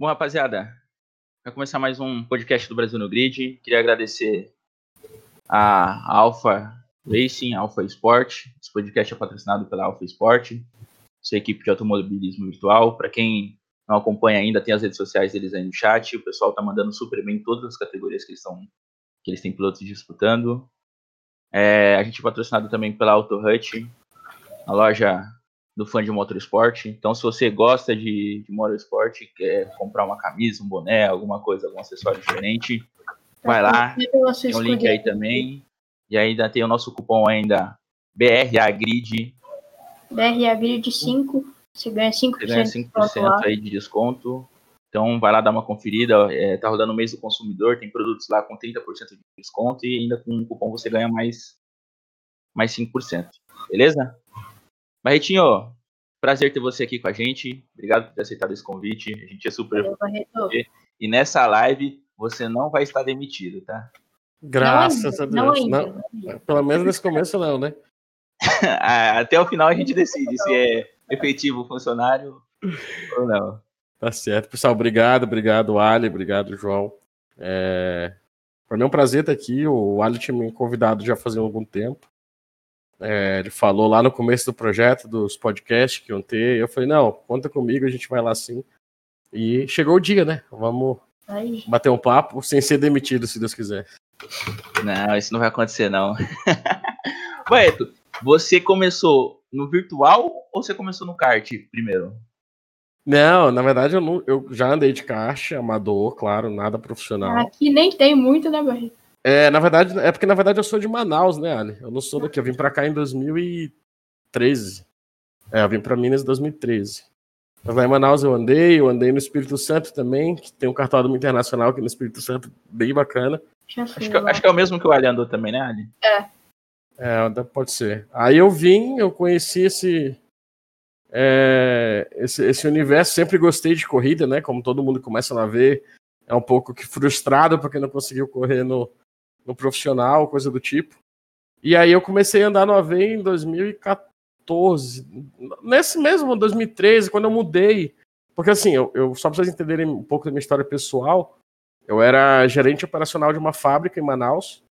Bom, rapaziada, vai começar mais um podcast do Brasil no Grid. Queria agradecer a Alpha Racing, Alpha Sport. Esse podcast é patrocinado pela Alpha Sport, sua equipe de automobilismo virtual. Para quem não acompanha ainda, tem as redes sociais deles aí no chat. O pessoal tá mandando super bem em todas as categorias que eles, estão, que eles têm pilotos disputando. É, a gente é patrocinado também pela Auto Hut, a loja do fã de motorsport. Então, se você gosta de, de motorsport, quer comprar uma camisa, um boné, alguma coisa, algum acessório diferente, vai lá. Tem um link aí também. E ainda tem o nosso cupom ainda BRAGRID. BRAGRID 5. Você ganha 5%, você ganha 5% aí de desconto. Então vai lá dar uma conferida. É, tá rodando o mês do consumidor, tem produtos lá com 30% de desconto e ainda com um cupom você ganha mais, mais 5%. Beleza? Barretinho, prazer ter você aqui com a gente. Obrigado por ter aceitado esse convite. A gente é super. Valeu, e nessa live você não vai estar demitido, tá? Graças não a Deus. Não, não, pelo menos nesse começo não, né? Até o final a gente decide se é efetivo funcionário ou não. Tá certo. Pessoal, obrigado, obrigado, Ali, obrigado, João. É... Foi um prazer estar aqui. O Ali tinha me convidado já fazia algum tempo. É, ele falou lá no começo do projeto, dos podcasts que iam ter. Eu falei, não, conta comigo, a gente vai lá sim. E chegou o dia, né? Vamos Aí. bater um papo sem ser demitido, se Deus quiser. Não, isso não vai acontecer, não. Beto, você começou no virtual ou você começou no kart primeiro? Não, na verdade eu, não, eu já andei de kart, amador, claro, nada profissional. Aqui nem tem muito, né, Barreto? É, na verdade, é porque na verdade eu sou de Manaus, né, Ali? Eu não sou daqui, eu vim pra cá em 2013. É, eu vim pra Minas em 2013. Mas lá em Manaus eu andei, eu andei no Espírito Santo também, que tem um cartódromo internacional aqui no Espírito Santo, bem bacana. Acho que, acho que, é o mesmo que o Ali andou também, né, Ali? É. É, pode ser. Aí eu vim, eu conheci esse, é, esse, esse universo, sempre gostei de corrida, né? Como todo mundo começa a ver, é um pouco que frustrado porque não conseguiu correr no, no profissional, coisa do tipo. E aí eu comecei a andar no AV em 2014. Nesse mesmo 2013, quando eu mudei. Porque assim, eu, eu só para vocês entenderem um pouco da minha história pessoal, eu era gerente operacional de uma fábrica em Manaus.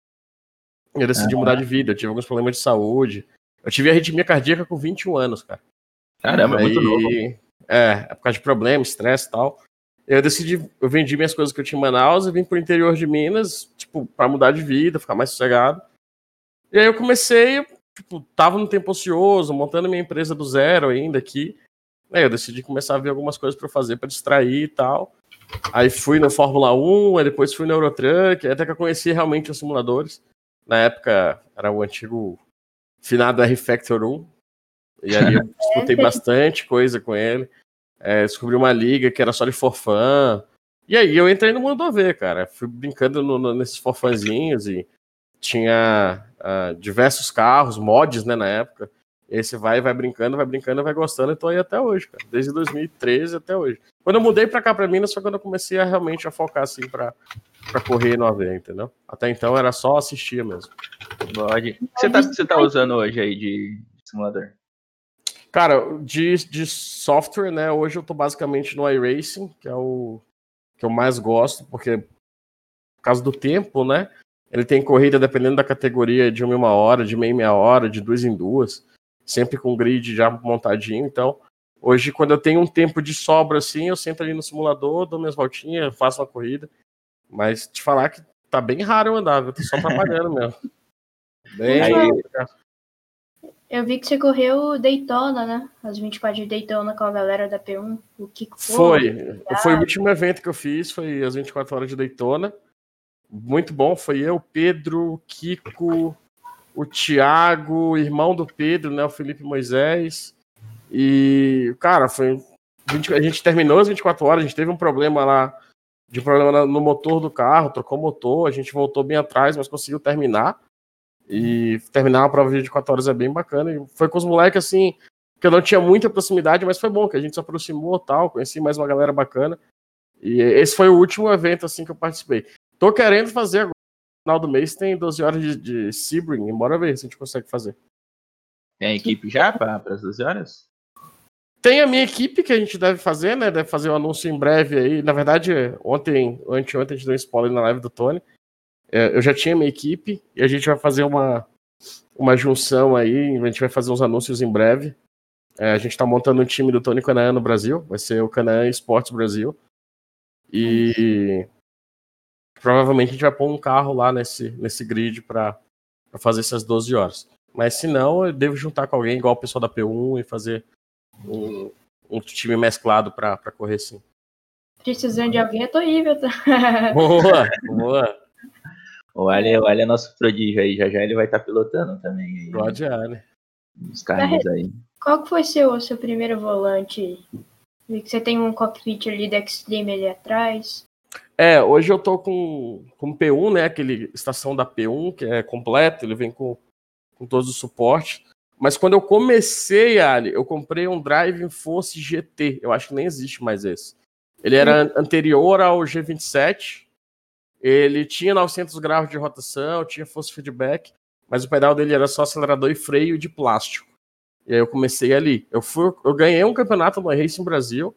Eu decidi mudar de vida, eu tive alguns problemas de saúde. Eu tive arritmia cardíaca com 21 anos, cara. Caramba, é muito novo. É, por causa de problemas, estresse e tal. Eu decidi, eu vendi minhas coisas que eu tinha em Manaus e vim pro interior de Minas, tipo, para mudar de vida, ficar mais sossegado. E aí eu comecei, tipo, tava no tempo ocioso, montando minha empresa do zero ainda aqui. Aí eu decidi começar a ver algumas coisas para fazer para distrair e tal. Aí fui no Fórmula 1, aí depois fui no Eurotruck, até que eu conheci realmente os simuladores. Na época era o antigo finado R-Factor 1. E ali eu escutei bastante coisa com ele. É, descobri uma liga que era só de forfã. E aí eu entrei no mundo AV, cara. Fui brincando no, no, nesses forfãzinhos e tinha uh, diversos carros, mods, né, na época. E você vai, vai brincando, vai brincando, vai gostando, e tô aí até hoje, cara. Desde 2013 até hoje. Quando eu mudei pra cá, pra Minas, foi quando eu comecei a realmente a focar, assim, pra, pra correr no AV, entendeu? Até então era só assistir mesmo. Que você tá, você tá usando hoje aí de simulador? Cara, de, de software, né? Hoje eu tô basicamente no iRacing, que é o que eu mais gosto, porque por causa do tempo, né? Ele tem corrida dependendo da categoria de uma em uma hora, de meia em meia hora, de duas em duas, sempre com grid já montadinho. Então, hoje, quando eu tenho um tempo de sobra assim, eu sento ali no simulador, dou minhas voltinhas, faço uma corrida. Mas te falar que tá bem raro eu andar, eu tô só trabalhando mesmo. Bem aí, eu vi que você correu Daytona, né? As 24 de Daytona com a galera da P1. O que foi? Foi. Foi o último evento que eu fiz, foi as 24 horas de Daytona. Muito bom. Foi eu, Pedro, Kiko, o Thiago, irmão do Pedro, né? O Felipe Moisés. E, cara, foi. A gente terminou as 24 horas, a gente teve um problema lá, de problema no motor do carro, trocou o motor, a gente voltou bem atrás, mas conseguiu terminar. E terminar uma prova de 24 horas é bem bacana. E foi com os moleques assim, que eu não tinha muita proximidade, mas foi bom, que a gente se aproximou tal, conheci mais uma galera bacana. E esse foi o último evento assim que eu participei. Tô querendo fazer agora. No final do mês tem 12 horas de, de Sebring, embora ver se a gente consegue fazer. Tem a equipe já para as 12 horas? tem a minha equipe que a gente deve fazer, né? Deve fazer o um anúncio em breve aí. Na verdade, ontem, anteontem, a gente deu um spoiler na live do Tony. É, eu já tinha minha equipe e a gente vai fazer uma, uma junção aí. A gente vai fazer uns anúncios em breve. É, a gente está montando um time do Tony Canaã no Brasil. Vai ser o Canaã Esportes Brasil. E provavelmente a gente vai pôr um carro lá nesse, nesse grid para fazer essas 12 horas. Mas se não, eu devo juntar com alguém igual o pessoal da P1 e fazer um, um time mesclado para correr sim. Precisando de alguém, eu tô aí, viu? Boa, boa. O Ali, o Ali é nosso prodígio aí, já já ele vai estar tá pilotando também. Aí, Pode, Ali. Os carros aí. Qual que foi seu, seu primeiro volante? Você tem um cockpit ali da Extreme ali atrás. É, hoje eu tô com, com P1, né? Aquele estação da P1, que é completo, ele vem com, com todos os suportes. Mas quando eu comecei, Ali, eu comprei um Driving Force GT. Eu acho que nem existe mais esse. Ele era uhum. anterior ao G27. Ele tinha 900 graus de rotação, tinha force feedback, mas o pedal dele era só acelerador e freio de plástico. E aí eu comecei ali. Eu, fui, eu ganhei um campeonato no Racing Brasil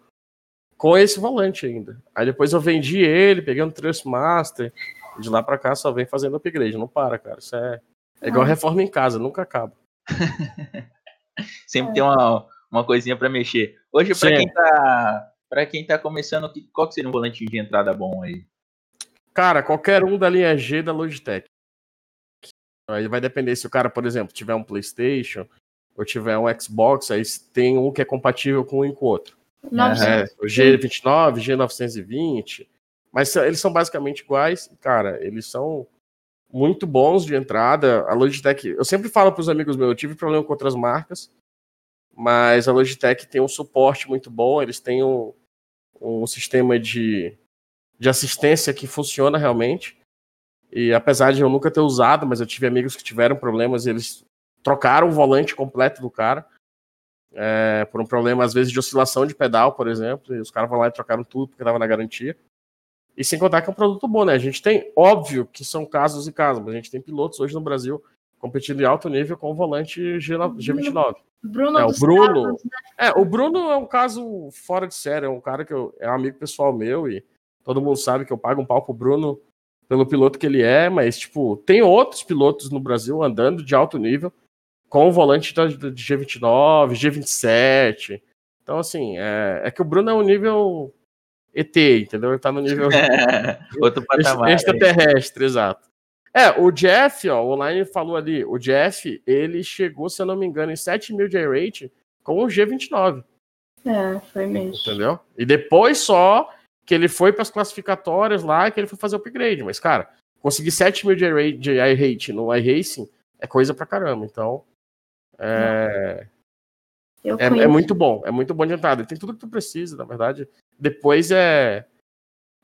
com esse volante ainda. Aí depois eu vendi ele, peguei um Trustmaster. De lá para cá só vem fazendo upgrade. Não para, cara. Isso é, é igual ah. reforma em casa, nunca acaba. Sempre é. tem uma, uma coisinha para mexer. Hoje, para quem tá para quem tá começando, qual que seria um volante de entrada bom aí? Cara, qualquer um da linha G da Logitech. Aí vai depender se o cara, por exemplo, tiver um PlayStation ou tiver um Xbox, aí tem um que é compatível com um e com o outro. É, o G29, G920. Mas eles são basicamente iguais. Cara, eles são muito bons de entrada. A Logitech, eu sempre falo para os amigos meus, eu tive problema com outras marcas, mas a Logitech tem um suporte muito bom, eles têm um, um sistema de, de assistência que funciona realmente. E apesar de eu nunca ter usado, mas eu tive amigos que tiveram problemas e eles trocaram o volante completo do cara. É, por um problema, às vezes, de oscilação de pedal, por exemplo. E os caras vão lá e trocaram tudo porque estava na garantia. E sem contar que é um produto bom, né? A gente tem, óbvio que são casos e casos, mas a gente tem pilotos hoje no Brasil competindo em alto nível com o volante G, G29. Bruno é, o Bruno. Carros, né? É, o Bruno é um caso fora de série, é um cara que eu, é um amigo pessoal meu e todo mundo sabe que eu pago um pau pro Bruno pelo piloto que ele é, mas, tipo, tem outros pilotos no Brasil andando de alto nível com o volante de G29, G27. Então, assim, é, é que o Bruno é um nível ET, entendeu? Ele tá no nível. Outro patamar. Extraterrestre, exato. É, o Jeff, ó, o online falou ali, o Jeff, ele chegou, se eu não me engano, em 7 mil de rate com o G29. É, foi mesmo. Entendeu? E depois só que ele foi para as classificatórias lá, que ele foi fazer o upgrade. Mas, cara, conseguir 7 mil de iRate no iRacing é coisa pra caramba. Então, é... É, é, muito bom, é muito bom de entrada. Tem tudo que tu precisa, na verdade. Depois é,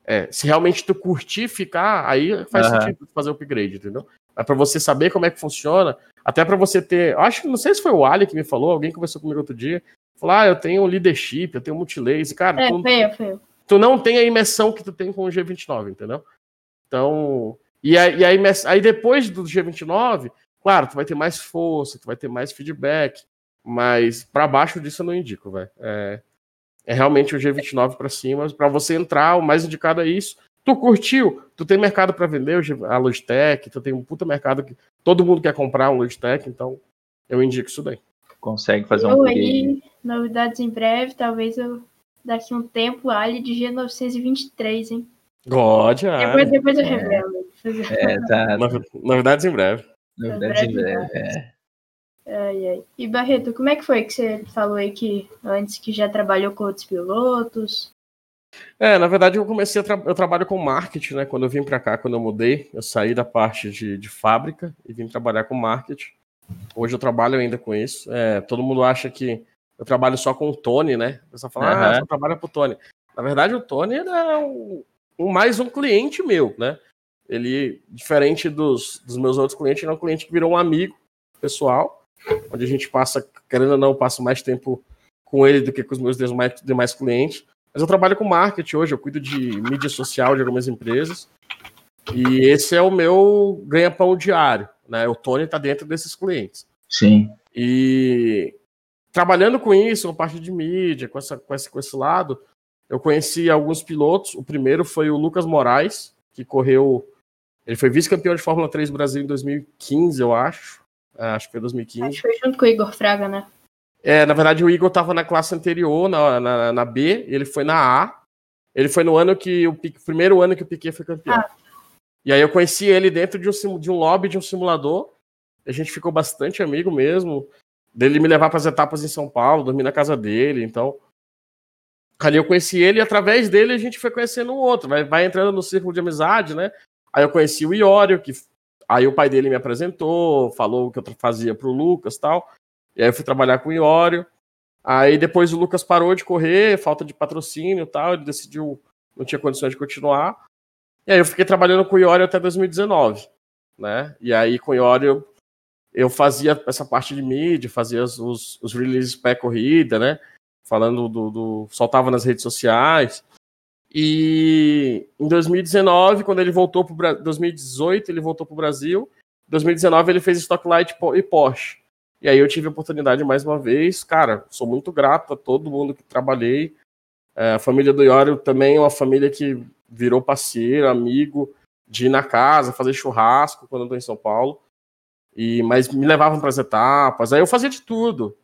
é se realmente tu curtir ficar, aí faz uhum. sentido fazer o upgrade, entendeu? É para você saber como é que funciona, até para você ter. Acho que não sei se foi o Ali que me falou, alguém conversou comigo outro dia. Falou: ah, eu tenho leadership, eu tenho multilaser. Cara, é, tu, feio, feio. Tu não tem a imersão que tu tem com o G29, entendeu? Então. E aí, e aí, aí depois do G29, claro, tu vai ter mais força, tu vai ter mais feedback. Mas para baixo disso eu não indico, velho. É, é realmente o G29 para cima. Para você entrar, o mais indicado é isso. Tu curtiu? Tu tem mercado para vender a Logitech, tu tem um puta mercado que todo mundo quer comprar um Logitech, então eu indico isso daí. Consegue fazer eu um aí, novidades em breve, talvez eu daqui um tempo ali de G923, hein? God, depois, depois eu revelo. É, tá. Novidades em breve. Novidades em breve, é. Ai, ai. E Barreto, como é que foi que você falou aí que antes que já trabalhou com outros pilotos? É, na verdade eu comecei a tra eu trabalho com marketing, né? Quando eu vim para cá, quando eu mudei, eu saí da parte de, de fábrica e vim trabalhar com marketing. Hoje eu trabalho ainda com isso. É, todo mundo acha que eu trabalho só com o Tony, né? O pessoal fala, uhum. ah, só trabalha pro Tony. Na verdade, o Tony é um, um, mais um cliente meu, né? Ele, diferente dos, dos meus outros clientes, ele é um cliente que virou um amigo pessoal onde a gente passa, querendo ou não, passo mais tempo com ele do que com os meus demais, demais clientes. Mas eu trabalho com marketing hoje, eu cuido de mídia social de algumas empresas. E esse é o meu ganha-pão diário. Né? O Tony está dentro desses clientes. Sim. E trabalhando com isso, com a parte de mídia, com, essa, com, esse, com esse lado, eu conheci alguns pilotos. O primeiro foi o Lucas Moraes, que correu. Ele foi vice-campeão de Fórmula 3 do Brasil em 2015, eu acho. É, acho que foi 2015. Acho que foi junto com o Igor Fraga, né? É, na verdade, o Igor estava na classe anterior, na, na, na, B, ele foi na A. Ele foi no ano que o primeiro ano que o Piquet foi campeão. Ah. E aí eu conheci ele dentro de um, de um lobby de um simulador. A gente ficou bastante amigo mesmo. Dele me levar para as etapas em São Paulo, dormir na casa dele. Então, ali eu conheci ele e através dele a gente foi conhecendo um outro. Vai, vai entrando no círculo de amizade, né? Aí eu conheci o Iório, que aí o pai dele me apresentou, falou o que eu fazia pro Lucas tal. E aí eu fui trabalhar com o Iório. Aí depois o Lucas parou de correr, falta de patrocínio e tal, ele decidiu, não tinha condições de continuar. E aí eu fiquei trabalhando com o Iório até 2019, né? E aí com o Iório eu fazia essa parte de mídia, fazia os, os releases pré-corrida, né? Falando do, do. soltava nas redes sociais. E em 2019, quando ele voltou para 2018, ele voltou para o Brasil. Em 2019, ele fez Stocklight e Porsche. E aí eu tive a oportunidade mais uma vez. Cara, sou muito grato a todo mundo que trabalhei. É, a família do Iório também é uma família que virou parceiro, amigo, de ir na casa, fazer churrasco quando eu tô em São Paulo. E, mas me levavam para as etapas, aí eu fazia de tudo.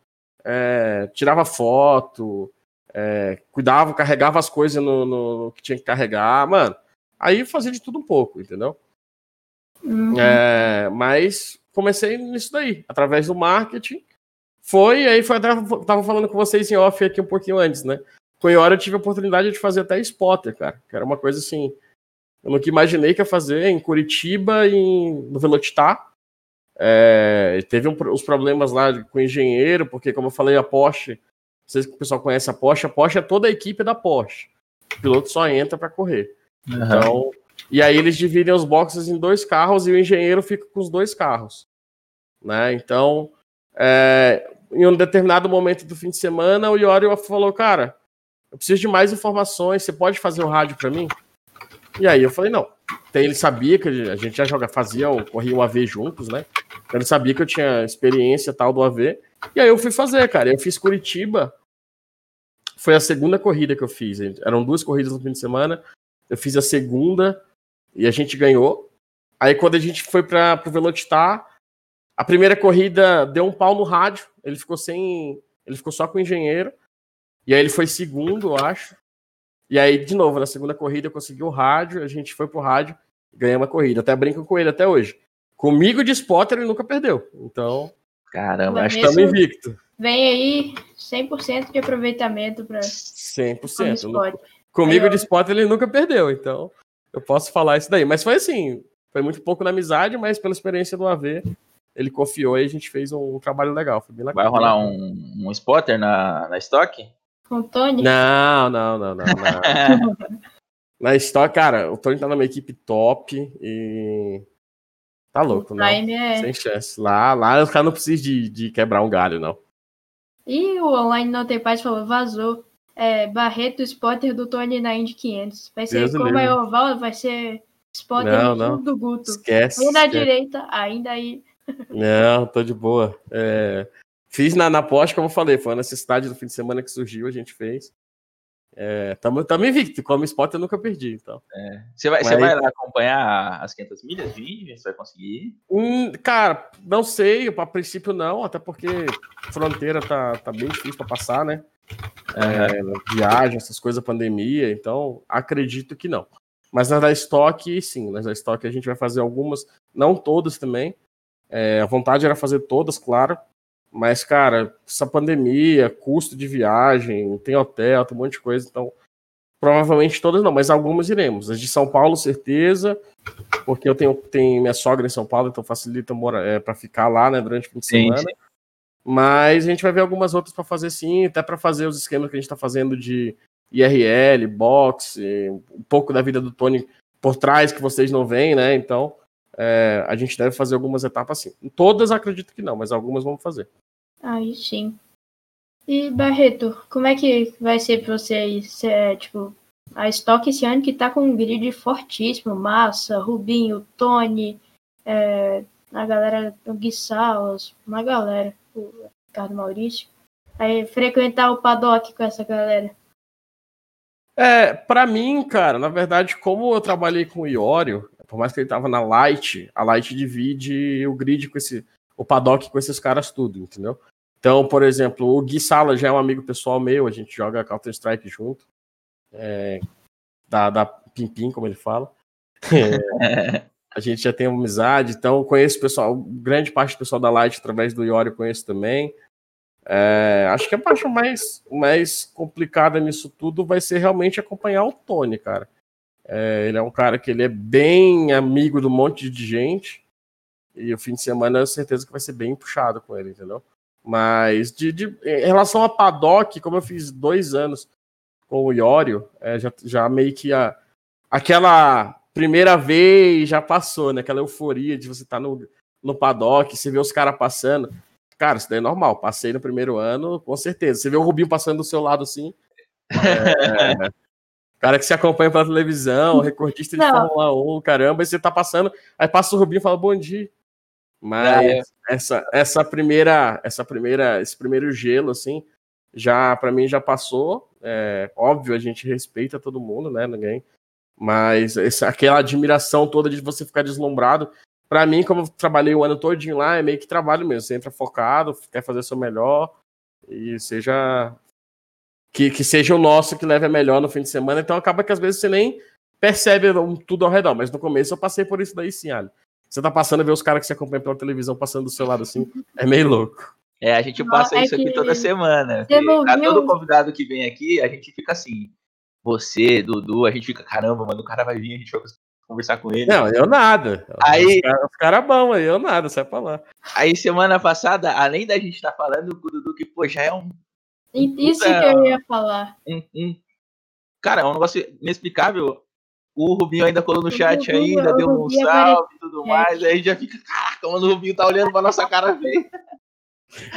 É, tirava foto, é, cuidava, carregava as coisas no, no, que tinha que carregar, mano. Aí fazia de tudo um pouco, entendeu? Uhum. É, mas comecei nisso daí, através do marketing. Foi, aí foi até, tava falando com vocês em off aqui um pouquinho antes, né? Com Iora eu tive a oportunidade de fazer até spotter, cara. Que era uma coisa assim. Eu nunca imaginei que ia fazer em Curitiba e no Velocitar. É, teve um, os problemas lá com o engenheiro, porque, como eu falei, a Porsche, não sei se o pessoal conhece a Porsche, a Porsche é toda a equipe da Porsche. O piloto só entra para correr. Uhum. Então, e aí eles dividem os boxes em dois carros e o engenheiro fica com os dois carros. Né? Então, é, em um determinado momento do fim de semana, o Iorio falou, cara, eu preciso de mais informações, você pode fazer o rádio para mim? E aí eu falei, não. Então, ele sabia que a gente já joga, fazia, corria o AV juntos, né? Ele sabia que eu tinha experiência tal do AV. E aí eu fui fazer, cara. Eu fiz Curitiba. Foi a segunda corrida que eu fiz. Eram duas corridas no fim de semana. Eu fiz a segunda e a gente ganhou. Aí quando a gente foi para o Velocitar, a primeira corrida deu um pau no rádio. Ele ficou sem. Ele ficou só com o engenheiro. E aí ele foi segundo, eu acho. E aí, de novo, na segunda corrida eu consegui o rádio, a gente foi pro rádio, ganhamos a corrida. Até brinco com ele até hoje. Comigo de spotter ele nunca perdeu. Então. Caramba, acho que estamos invicto. Vem aí 100% de aproveitamento para 100%. Comigo de spotter ele nunca perdeu, então eu posso falar isso daí. Mas foi assim, foi muito pouco na amizade, mas pela experiência do AV, ele confiou e a gente fez um, trabalho legal. Foi bem legal. Vai rolar um, um spotter na, na estoque? Com o Tony? Não, não, não, não. não. na Stock, cara, o Tony tá numa equipe top e. Tá louco, né? É... Sem chance. Lá, lá os caras não precisam de, de quebrar um galho, não. E o Online Não Tem Paz falou, vazou. É, Barreto, spotter do Tony na Indy 500. Vai ser Deus como é oval, vai ser spotter não, não. do Guto. Esquece. Um na direita, ainda aí. Não, tô de boa. É, Fiz na, na pós, como eu falei, foi a necessidade do fim de semana que surgiu, a gente fez. É, tamo, tamo invicto, como spot eu nunca perdi, então. É. Você, vai, Mas... você vai lá acompanhar as 500 milhas de Você vai conseguir? Hum, cara, não sei, a princípio não, até porque fronteira tá, tá bem difícil para passar, né? É, viagem, essas coisas, pandemia, então acredito que não. Mas nas da estoque, sim, nas da estoque a gente vai fazer algumas, não todas também. É, a vontade era fazer todas, claro, mas, cara, essa pandemia, custo de viagem, tem hotel, tem um monte de coisa, então provavelmente todas não, mas algumas iremos. As de São Paulo, certeza, porque eu tenho, tenho minha sogra em São Paulo, então facilita é, para ficar lá, né, durante o fim de semana. Sim. Mas a gente vai ver algumas outras para fazer sim, até para fazer os esquemas que a gente está fazendo de IRL, boxe, um pouco da vida do Tony por trás que vocês não veem, né? Então é, a gente deve fazer algumas etapas assim. Todas acredito que não, mas algumas vamos fazer. Aí sim. E Barreto, como é que vai ser pra você aí? Cê, é, tipo, a Stock esse ano que tá com um grid fortíssimo, Massa, Rubinho, Tony, é, a galera do Gui Salas, uma galera, o Ricardo Maurício. Aí, frequentar o paddock com essa galera? É, para mim, cara, na verdade, como eu trabalhei com o Iorio, por mais que ele tava na Light, a Light divide o grid com esse, o paddock com esses caras tudo, entendeu? Então, por exemplo, o Gui Sala já é um amigo pessoal meu, a gente joga Counter-Strike junto, é, da, da Pim Pim, como ele fala. É, a gente já tem uma amizade, então conheço o pessoal, grande parte do pessoal da Light através do Iorio conheço também. É, acho que a parte mais, mais complicada nisso tudo vai ser realmente acompanhar o Tony, cara. É, ele é um cara que ele é bem amigo do monte de gente. E o fim de semana eu certeza que vai ser bem puxado com ele, entendeu? Mas de, de em relação a Paddock, como eu fiz dois anos com o Iorio, é, já, já meio que a, aquela primeira vez já passou, né? Aquela euforia de você estar tá no, no paddock, você vê os caras passando. Cara, isso daí é normal. Passei no primeiro ano, com certeza. Você vê o Rubinho passando do seu lado assim. É, cara que se acompanha pela televisão, recordista de Não. Fórmula 1, caramba, e você tá passando, aí passa o Rubinho e fala bom dia. Mas é. essa, essa primeira, essa primeira, esse primeiro gelo, assim, já para mim já passou. É, óbvio, a gente respeita todo mundo, né? Ninguém. Mas essa, aquela admiração toda de você ficar deslumbrado para mim, como eu trabalhei o ano todinho lá, é meio que trabalho mesmo. Você entra focado, quer fazer o seu melhor e seja. Que, que seja o nosso que leve a melhor no fim de semana. Então acaba que às vezes você nem percebe tudo ao redor. Mas no começo eu passei por isso daí sim, Ali. Você tá passando a ver os caras que você acompanha pela televisão passando do seu lado assim, é meio louco. É, a gente passa é isso aqui toda semana. Pra todo convidado que vem aqui, a gente fica assim. Você, Dudu, a gente fica, caramba, mano, o cara vai vir, a gente vai conversar com ele. Não, eu nada. Aí, os caras cara bom aí, eu nada, sai pra lá. Aí, semana passada, além da gente estar tá falando com o Dudu, que, pô, já é um. Isso puta, que eu ia falar. Um, um, cara, é um negócio inexplicável. O Rubinho ainda colou no chat ainda, deu um salve e tudo mais. Aí já fica, caraca, mano, o Rubinho tá olhando pra nossa cara ver.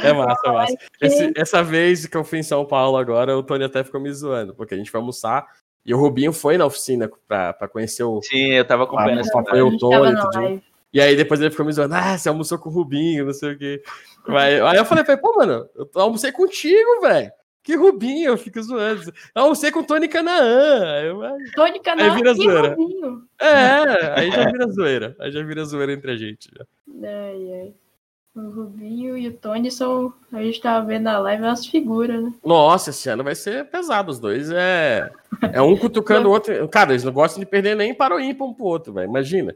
É massa, é massa. Esse, essa vez que eu fui em São Paulo agora, o Tony até ficou me zoando, porque a gente foi almoçar e o Rubinho foi na oficina pra, pra conhecer o. Sim, eu tava acompanhando Foi o Tony e. E aí depois ele ficou me zoando, ah, você almoçou com o Rubinho, não sei o quê. Mas, aí eu falei, pô, mano, eu almocei contigo, velho. Que Rubinho, eu fico zoando. Eu almocei com Tony Canaã. Eu, Tony Canaã aí vira zoeira. Rubinho. É, aí já vira zoeira. Aí já vira zoeira entre a gente. Já. Ai, ai. O Rubinho e o Tony são. A gente tava vendo na live as figuras, né? Nossa, esse ano vai ser pesado. Os dois é. É um cutucando o outro. Cara, eles não gostam de perder nem para o ímpar um pro outro, velho. Imagina.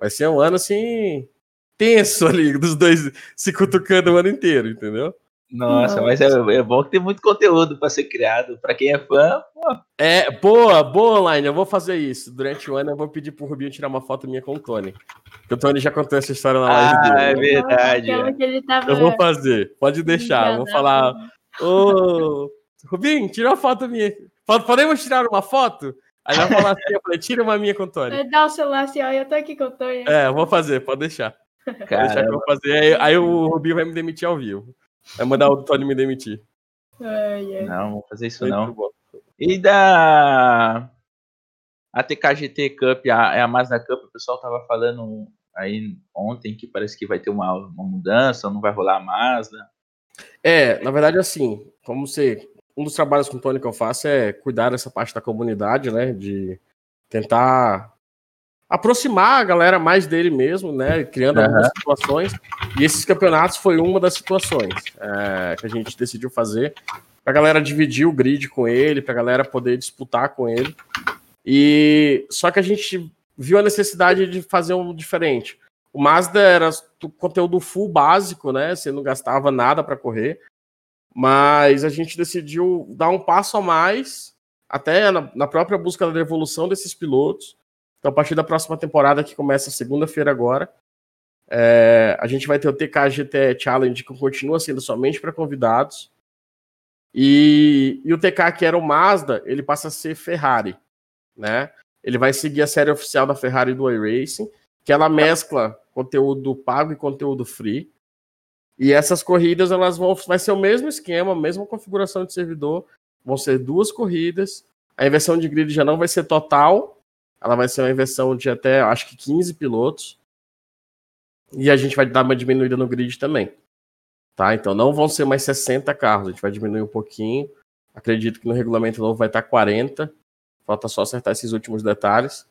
Vai ser um ano assim. tenso ali, dos dois se cutucando o ano inteiro, entendeu? Nossa, mas é, é, bom que tem muito conteúdo para ser criado. Para quem é fã, pô. É, boa, boa online. Eu vou fazer isso. Durante o ano eu vou pedir pro Rubinho tirar uma foto minha com o Tony. Porque o Tony já contou essa história na live ah, dele. É verdade. É. Eu vou fazer. Pode deixar. Eu vou falar. Ô, Rubinho, tira uma foto minha. Podemos tirar uma foto? Aí vai falar assim, eu falei, tira uma minha com o Tony. Dá o celular assim, ó, eu tô aqui com o Tony. É, eu vou fazer, pode deixar. Pode deixar que eu vou fazer. Aí, aí o Rubinho vai me demitir ao vivo. Vai mandar o Tony me demitir. Ai, ai. Não, vou fazer isso Muito não. Bom. E da a TKGT Cup, a, é a Mazda Cup, o pessoal tava falando aí ontem que parece que vai ter uma, uma mudança, não vai rolar a Mazda. É, na verdade, assim, como você. Um dos trabalhos com o Tony que eu faço é cuidar dessa parte da comunidade, né? De tentar aproximar a galera mais dele mesmo, né? Criando uhum. algumas situações. E esses campeonatos foi uma das situações é, que a gente decidiu fazer para a galera dividir o grid com ele, para a galera poder disputar com ele. E só que a gente viu a necessidade de fazer um diferente. O Mazda era conteúdo full básico, né? Você não gastava nada para correr. Mas a gente decidiu dar um passo a mais, até na, na própria busca da evolução desses pilotos, então, a partir da próxima temporada, que começa segunda-feira agora, é, a gente vai ter o TK GT Challenge, que continua sendo somente para convidados. E, e, o TK, que era o Mazda, ele passa a ser Ferrari. Né? Ele vai seguir a série oficial da Ferrari do iRacing, que ela mescla conteúdo pago e conteúdo free. E essas corridas elas vão vai ser o mesmo esquema, a mesma configuração de servidor, vão ser duas corridas. A inversão de grid já não vai ser total, ela vai ser uma inversão de até, acho que 15 pilotos. E a gente vai dar uma diminuída no grid também. Tá? Então não vão ser mais 60 carros, a gente vai diminuir um pouquinho. Acredito que no regulamento novo vai estar 40. Falta só acertar esses últimos detalhes.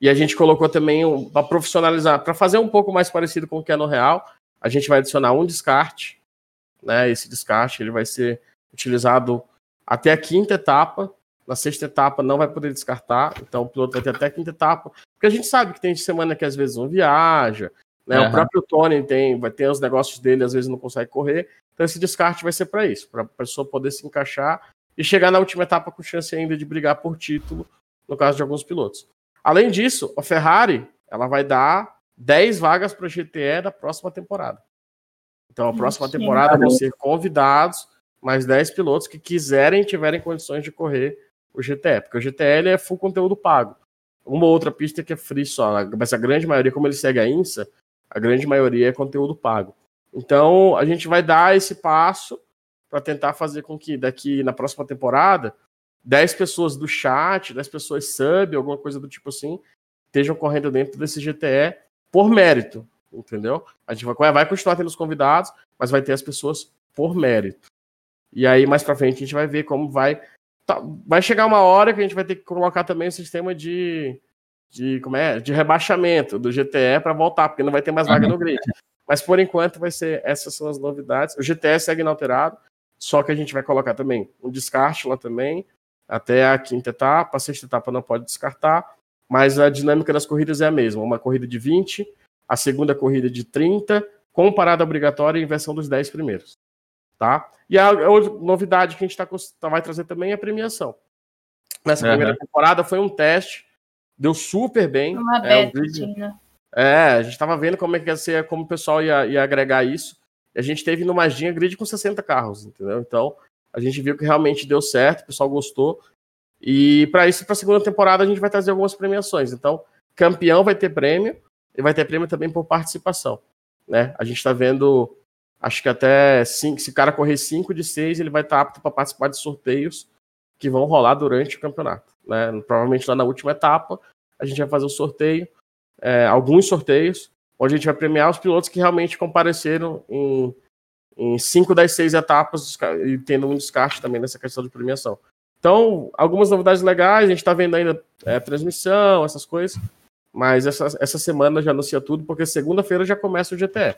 E a gente colocou também um, para profissionalizar, para fazer um pouco mais parecido com o que é no real, a gente vai adicionar um descarte. Né? Esse descarte ele vai ser utilizado até a quinta etapa. Na sexta etapa não vai poder descartar, então o piloto vai ter até a quinta etapa. Porque a gente sabe que tem semana que às vezes não viaja, né? Uhum. O próprio Tony tem, vai ter os negócios dele, às vezes não consegue correr. Então esse descarte vai ser para isso, para a pessoa poder se encaixar e chegar na última etapa com chance ainda de brigar por título, no caso de alguns pilotos. Além disso, a Ferrari ela vai dar 10 vagas para o GTE da próxima temporada. Então, a próxima Sim, temporada vão ser convidados mais 10 pilotos que quiserem tiverem condições de correr o GTE, porque o GTL é full conteúdo pago. Uma ou outra pista que é free só, mas a grande maioria, como ele segue a INSA, a grande maioria é conteúdo pago. Então, a gente vai dar esse passo para tentar fazer com que daqui na próxima temporada 10 pessoas do chat, 10 pessoas sub, alguma coisa do tipo assim, estejam correndo dentro desse GTE por mérito, entendeu? A gente vai, continuar tendo os convidados, mas vai ter as pessoas por mérito. E aí, mais para frente, a gente vai ver como vai. Tá, vai chegar uma hora que a gente vai ter que colocar também o sistema de, de, como é, de rebaixamento do GTE para voltar, porque não vai ter mais vaga no grid. Mas por enquanto vai ser essas são as novidades. O GTE segue inalterado, só que a gente vai colocar também um descarte lá também, até a quinta etapa, a sexta etapa não pode descartar, mas a dinâmica das corridas é a mesma, uma corrida de 20, a segunda corrida de 30, com parada obrigatória e inversão dos 10 primeiros. Tá? E a, a novidade que a gente tá, tá, vai trazer também é a premiação. Nessa uhum. primeira temporada foi um teste, deu super bem. Uma é, beta, né? é, a gente estava vendo como é que ia ser, como o pessoal ia, ia agregar isso. E a gente teve no Maginha grid com 60 carros, entendeu? Então, a gente viu que realmente deu certo, o pessoal gostou. E para isso, para a segunda temporada, a gente vai trazer algumas premiações. Então, campeão vai ter prêmio e vai ter prêmio também por participação. Né? A gente está vendo Acho que até cinco, se o cara correr 5 de 6, ele vai estar apto para participar de sorteios que vão rolar durante o campeonato. Né? Provavelmente lá na última etapa, a gente vai fazer um sorteio, é, alguns sorteios, onde a gente vai premiar os pilotos que realmente compareceram em, em cinco das seis etapas e tendo um descarte também nessa questão de premiação. Então, algumas novidades legais, a gente está vendo ainda é, transmissão, essas coisas, mas essa, essa semana já anuncia tudo, porque segunda-feira já começa o GTE.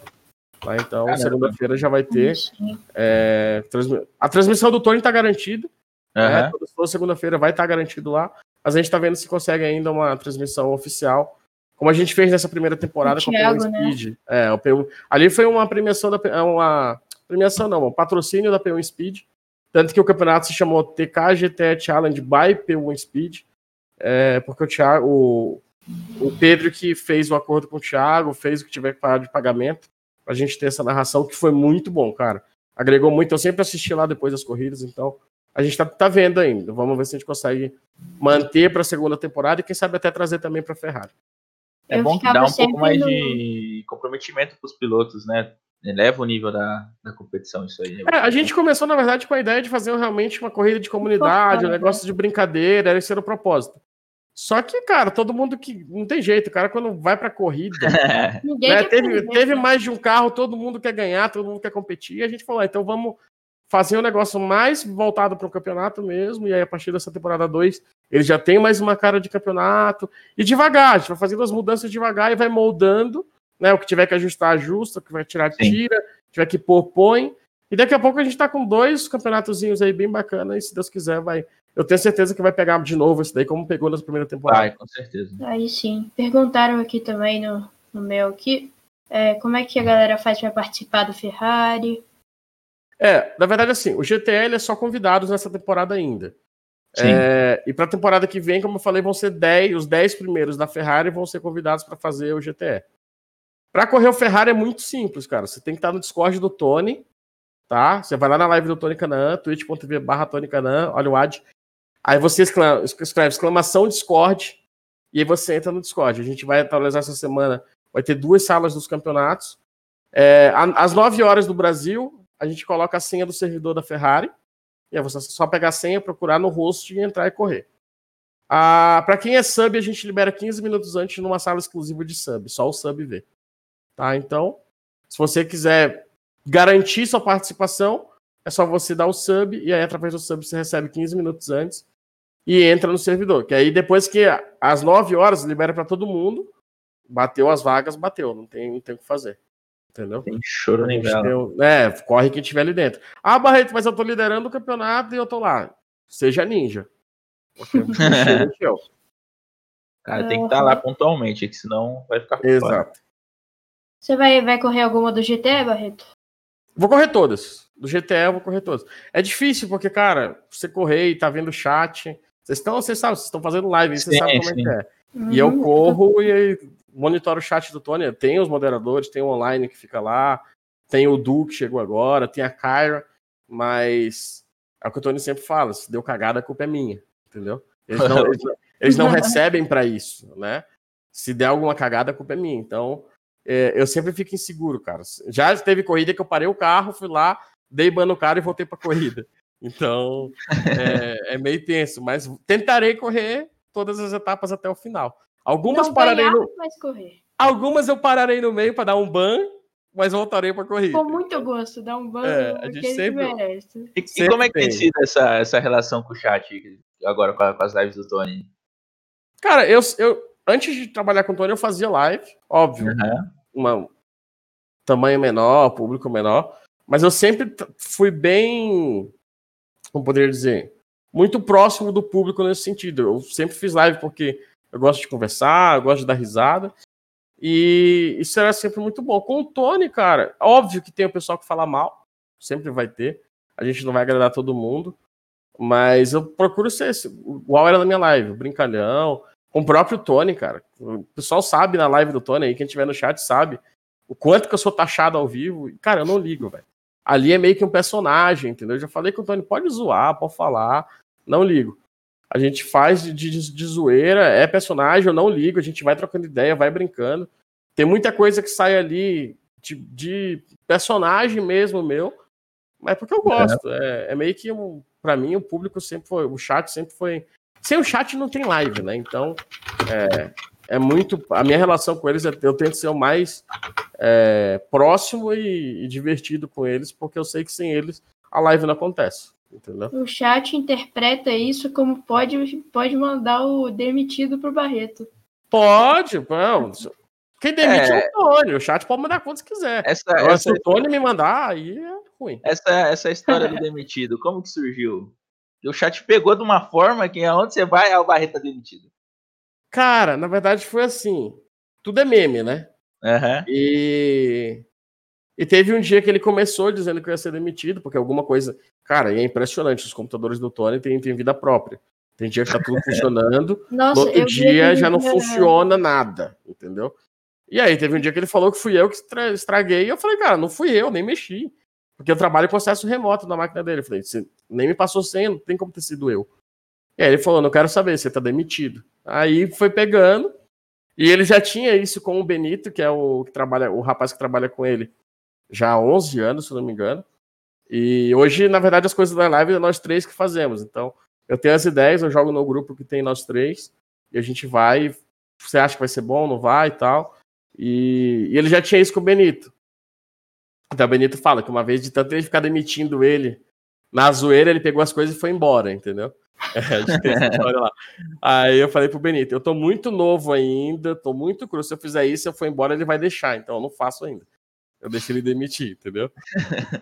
Tá? Então, segunda-feira já vai ter. É, a transmissão do Tony está garantida. Uhum. Né? Toda segunda-feira vai estar tá garantido lá. Mas a gente está vendo se consegue ainda uma transmissão oficial. Como a gente fez nessa primeira temporada o com Thiago, o P1 né? Speed. É, o P1, ali foi uma premiação da é uma premiação não, um patrocínio da P1 Speed. Tanto que o campeonato se chamou TK GT Challenge by P1 Speed. É, porque o Thiago, o, o Pedro que fez o acordo com o Thiago, fez o que tiver que pagar de pagamento pra gente ter essa narração que foi muito bom, cara. Agregou muito. Eu sempre assisti lá depois das corridas, então a gente tá, tá vendo ainda. Vamos ver se a gente consegue manter para a segunda temporada e quem sabe até trazer também para Ferrari. É bom que dá um pouco mais no... de comprometimento para os pilotos, né? Eleva o nível da, da competição, isso aí. É, a gente começou, na verdade, com a ideia de fazer realmente uma corrida de comunidade, um negócio de brincadeira, esse era o propósito. Só que, cara, todo mundo que. Não tem jeito, o cara, quando vai pra corrida. né, teve, teve mais de um carro, todo mundo quer ganhar, todo mundo quer competir. E a gente falou, ah, então vamos fazer um negócio mais voltado para o campeonato mesmo. E aí, a partir dessa temporada 2, ele já tem mais uma cara de campeonato. E devagar, a gente vai fazendo as mudanças devagar e vai moldando. Né, o que tiver que ajustar, ajusta. O que vai tirar, tira. Que tiver que pôr, põe. E daqui a pouco a gente tá com dois campeonatozinhos aí bem bacana. E se Deus quiser, vai eu tenho certeza que vai pegar de novo isso daí, como pegou na primeira temporada. Vai, com certeza. Aí sim. Perguntaram aqui também no, no meu aqui, é, como é que a galera faz para participar do Ferrari? É, na verdade, assim, o GTL é só convidados nessa temporada ainda. É, e para a temporada que vem, como eu falei, vão ser 10, os 10 primeiros da Ferrari vão ser convidados para fazer o GTE. Para correr o Ferrari é muito simples, cara. Você tem que estar no Discord do Tony, tá? Você vai lá na live do Tony Canan, twitch.tv barra Tony Canan, olha o ad. Aí você escreve, exclamação Discord e aí você entra no Discord. A gente vai atualizar essa semana. Vai ter duas salas dos campeonatos. É, às 9 horas do Brasil, a gente coloca a senha do servidor da Ferrari. E aí você só pegar a senha, procurar no host e entrar e correr. Ah, para quem é sub, a gente libera 15 minutos antes numa sala exclusiva de sub. Só o sub vê. Tá? Então, se você quiser garantir sua participação, é só você dar o sub, e aí através do sub você recebe 15 minutos antes e entra no servidor. Que aí depois que às 9 horas libera para todo mundo, bateu as vagas, bateu, não tem, não tem o que fazer. Entendeu? Tem choro nem. Tem, é, corre quem tiver ali dentro. Ah, Barreto, mas eu tô liderando o campeonato e eu tô lá. Seja ninja. Porque eu Cara, tem que estar tá lá pontualmente, que senão vai ficar Exato. Você vai, vai correr alguma do GT, Barreto? Vou correr todas. Do GTE eu vou correr todas. É difícil, porque, cara, você correr e tá vendo o chat. Vocês estão, vocês sabem, vocês estão fazendo live, vocês sabem como é que é. Uhum. E eu uhum. corro e aí monitoro o chat do Tony. Tem os moderadores, tem o online que fica lá, tem o Du que chegou agora, tem a Kyra, mas é o que o Tony sempre fala: se deu cagada, a culpa é minha, entendeu? Eles não, eles, eles não recebem para isso, né? Se der alguma cagada, a culpa é minha. Então, é, eu sempre fico inseguro, cara. Já teve corrida que eu parei o carro, fui lá, dei ban no cara e voltei pra corrida. Então, é, é, meio tenso, mas tentarei correr todas as etapas até o final. Algumas Não pararei ganhar, no. correr. Algumas eu pararei no meio para dar um ban, mas voltarei para corrida. Com muito gosto, dar um ban. É, a gente sempre... merece. E, e como é que tem sido essa, essa relação com o chat agora com, a, com as lives do Tony? Cara, eu, eu antes de trabalhar com o Tony, eu fazia live, óbvio. Uhum. Uma, tamanho menor, público menor. Mas eu sempre fui bem, como poderia dizer, muito próximo do público nesse sentido. Eu sempre fiz live porque eu gosto de conversar, eu gosto de dar risada. E isso era sempre muito bom. Com o Tony, cara, óbvio que tem o pessoal que fala mal, sempre vai ter. A gente não vai agradar todo mundo. Mas eu procuro ser esse, igual era na minha live, brincalhão, com o próprio Tony, cara. O pessoal sabe na live do Tony aí, quem tiver no chat sabe o quanto que eu sou taxado ao vivo. Cara, eu não ligo, velho. Ali é meio que um personagem, entendeu? Eu já falei com o Tony, pode zoar, pode falar, não ligo. A gente faz de, de, de zoeira, é personagem, eu não ligo, a gente vai trocando ideia, vai brincando. Tem muita coisa que sai ali de, de personagem mesmo meu, mas porque eu é. gosto. É, é, é meio que, um, para mim, o público sempre foi, o chat sempre foi sem o chat não tem live, né? Então, é, é muito. A minha relação com eles, é, eu tento ser o mais é, próximo e, e, divertido com eles, porque eu sei que sem eles a live não acontece. Entendeu? O chat interpreta isso como pode, pode mandar o demitido pro Barreto. Pode, não. Quem demite é, é o Tony. O chat pode mandar quantos quiser. Essa, Agora, essa, se o Tony me mandar, aí é ruim. Essa, essa história do demitido, como que surgiu? E o chat pegou de uma forma que aonde você vai, o Barreto tá demitido. Cara, na verdade foi assim. Tudo é meme, né? Uhum. E... e teve um dia que ele começou dizendo que ia ser demitido, porque alguma coisa. Cara, é impressionante. Os computadores do Tony têm, têm vida própria. Tem dia que tá tudo funcionando. Nossa, no outro dia já não funciona nada, entendeu? E aí teve um dia que ele falou que fui eu que estraguei. E eu falei, cara, não fui eu, nem mexi. Porque eu trabalho com acesso remoto na máquina dele. Eu falei, você nem me passou senha, não tem como ter sido eu. E aí ele falou, não quero saber, você tá demitido. Aí foi pegando, e ele já tinha isso com o Benito, que é o que trabalha, o rapaz que trabalha com ele já há 11 anos, se não me engano. E hoje, na verdade, as coisas da live é nós três que fazemos. Então, eu tenho as ideias, eu jogo no grupo que tem nós três, e a gente vai. Você acha que vai ser bom, não vai e tal. E, e ele já tinha isso com o Benito. Então o Benito fala que uma vez, de tanto ele ficar demitindo ele na zoeira, ele pegou as coisas e foi embora, entendeu? É, lá. Aí eu falei pro Benito, eu tô muito novo ainda, tô muito cru. Se eu fizer isso, se eu for embora, ele vai deixar. Então eu não faço ainda. Eu deixo ele demitir, entendeu?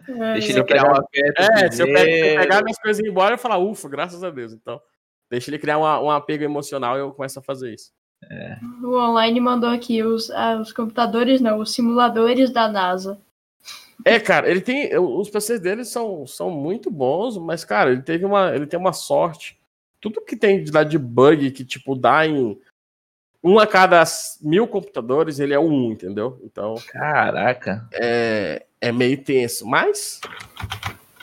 É, deixa ele criar uma É, se eu, pegar minhas coisas e ir embora, eu falar, ufa, graças a Deus. Então, deixa ele criar uma, um apego emocional e eu começo a fazer isso. É. O online mandou aqui os, ah, os computadores, não, os simuladores da NASA. É, cara, ele tem. Os PCs dele são, são muito bons, mas, cara, ele teve uma. Ele tem uma sorte. Tudo que tem de lá de bug que, tipo, dá em. Um a cada mil computadores, ele é um, entendeu? Então. Caraca. É, é meio tenso. Mas.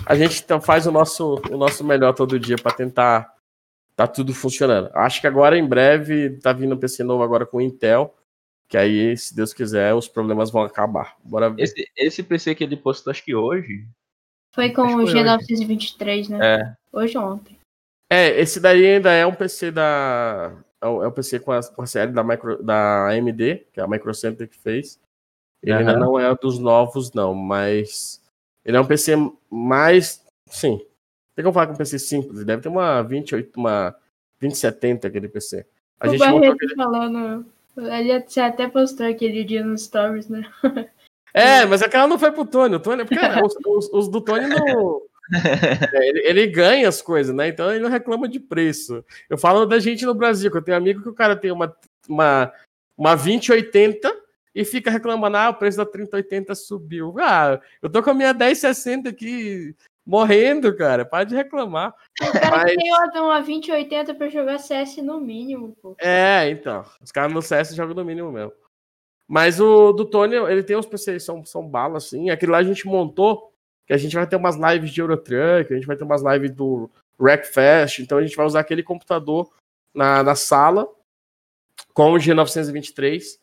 A gente então faz o nosso, o nosso melhor todo dia para tentar tá tudo funcionando. Acho que agora, em breve, tá vindo um PC novo agora com Intel. Que aí, se Deus quiser, os problemas vão acabar. Bora ver. Esse, esse PC que ele postou, acho que hoje. Foi com o G923, né? É. Hoje ou ontem. É, esse daí ainda é um PC da. É um é PC com a, com a série da, micro, da AMD, que é a Micro Center que fez. Ele uhum. ainda não é dos novos, não, mas Ele é um PC mais. Sim. Tem como falar com um PC simples. Ele deve ter uma 28, uma 2070 aquele PC. A o gente Barreto aquele... falando. Ele até postou aquele dia nos stories, né? É, mas aquela não foi pro Tony. O Tony, porque os, os, os do Tony não. É, ele, ele, ganha as coisas, né? Então ele não reclama de preço. Eu falo da gente no Brasil, que eu tenho amigo que o cara tem uma, uma, uma 2080 e fica reclamando, ah, o preço da 3080 subiu. Ah, eu tô com a minha 1060 aqui morrendo, cara. Para de reclamar. O cara Mas... tem uma 2080 para jogar CS no mínimo, pô. É, então. Os caras no CS jogam no mínimo mesmo. Mas o do Tony, ele tem uns PCs, são, são balas, assim. Aquele lá a gente montou, que a gente vai ter umas lives de Eurotruck, a gente vai ter umas lives do Wreckfest, então a gente vai usar aquele computador na, na sala com o G923,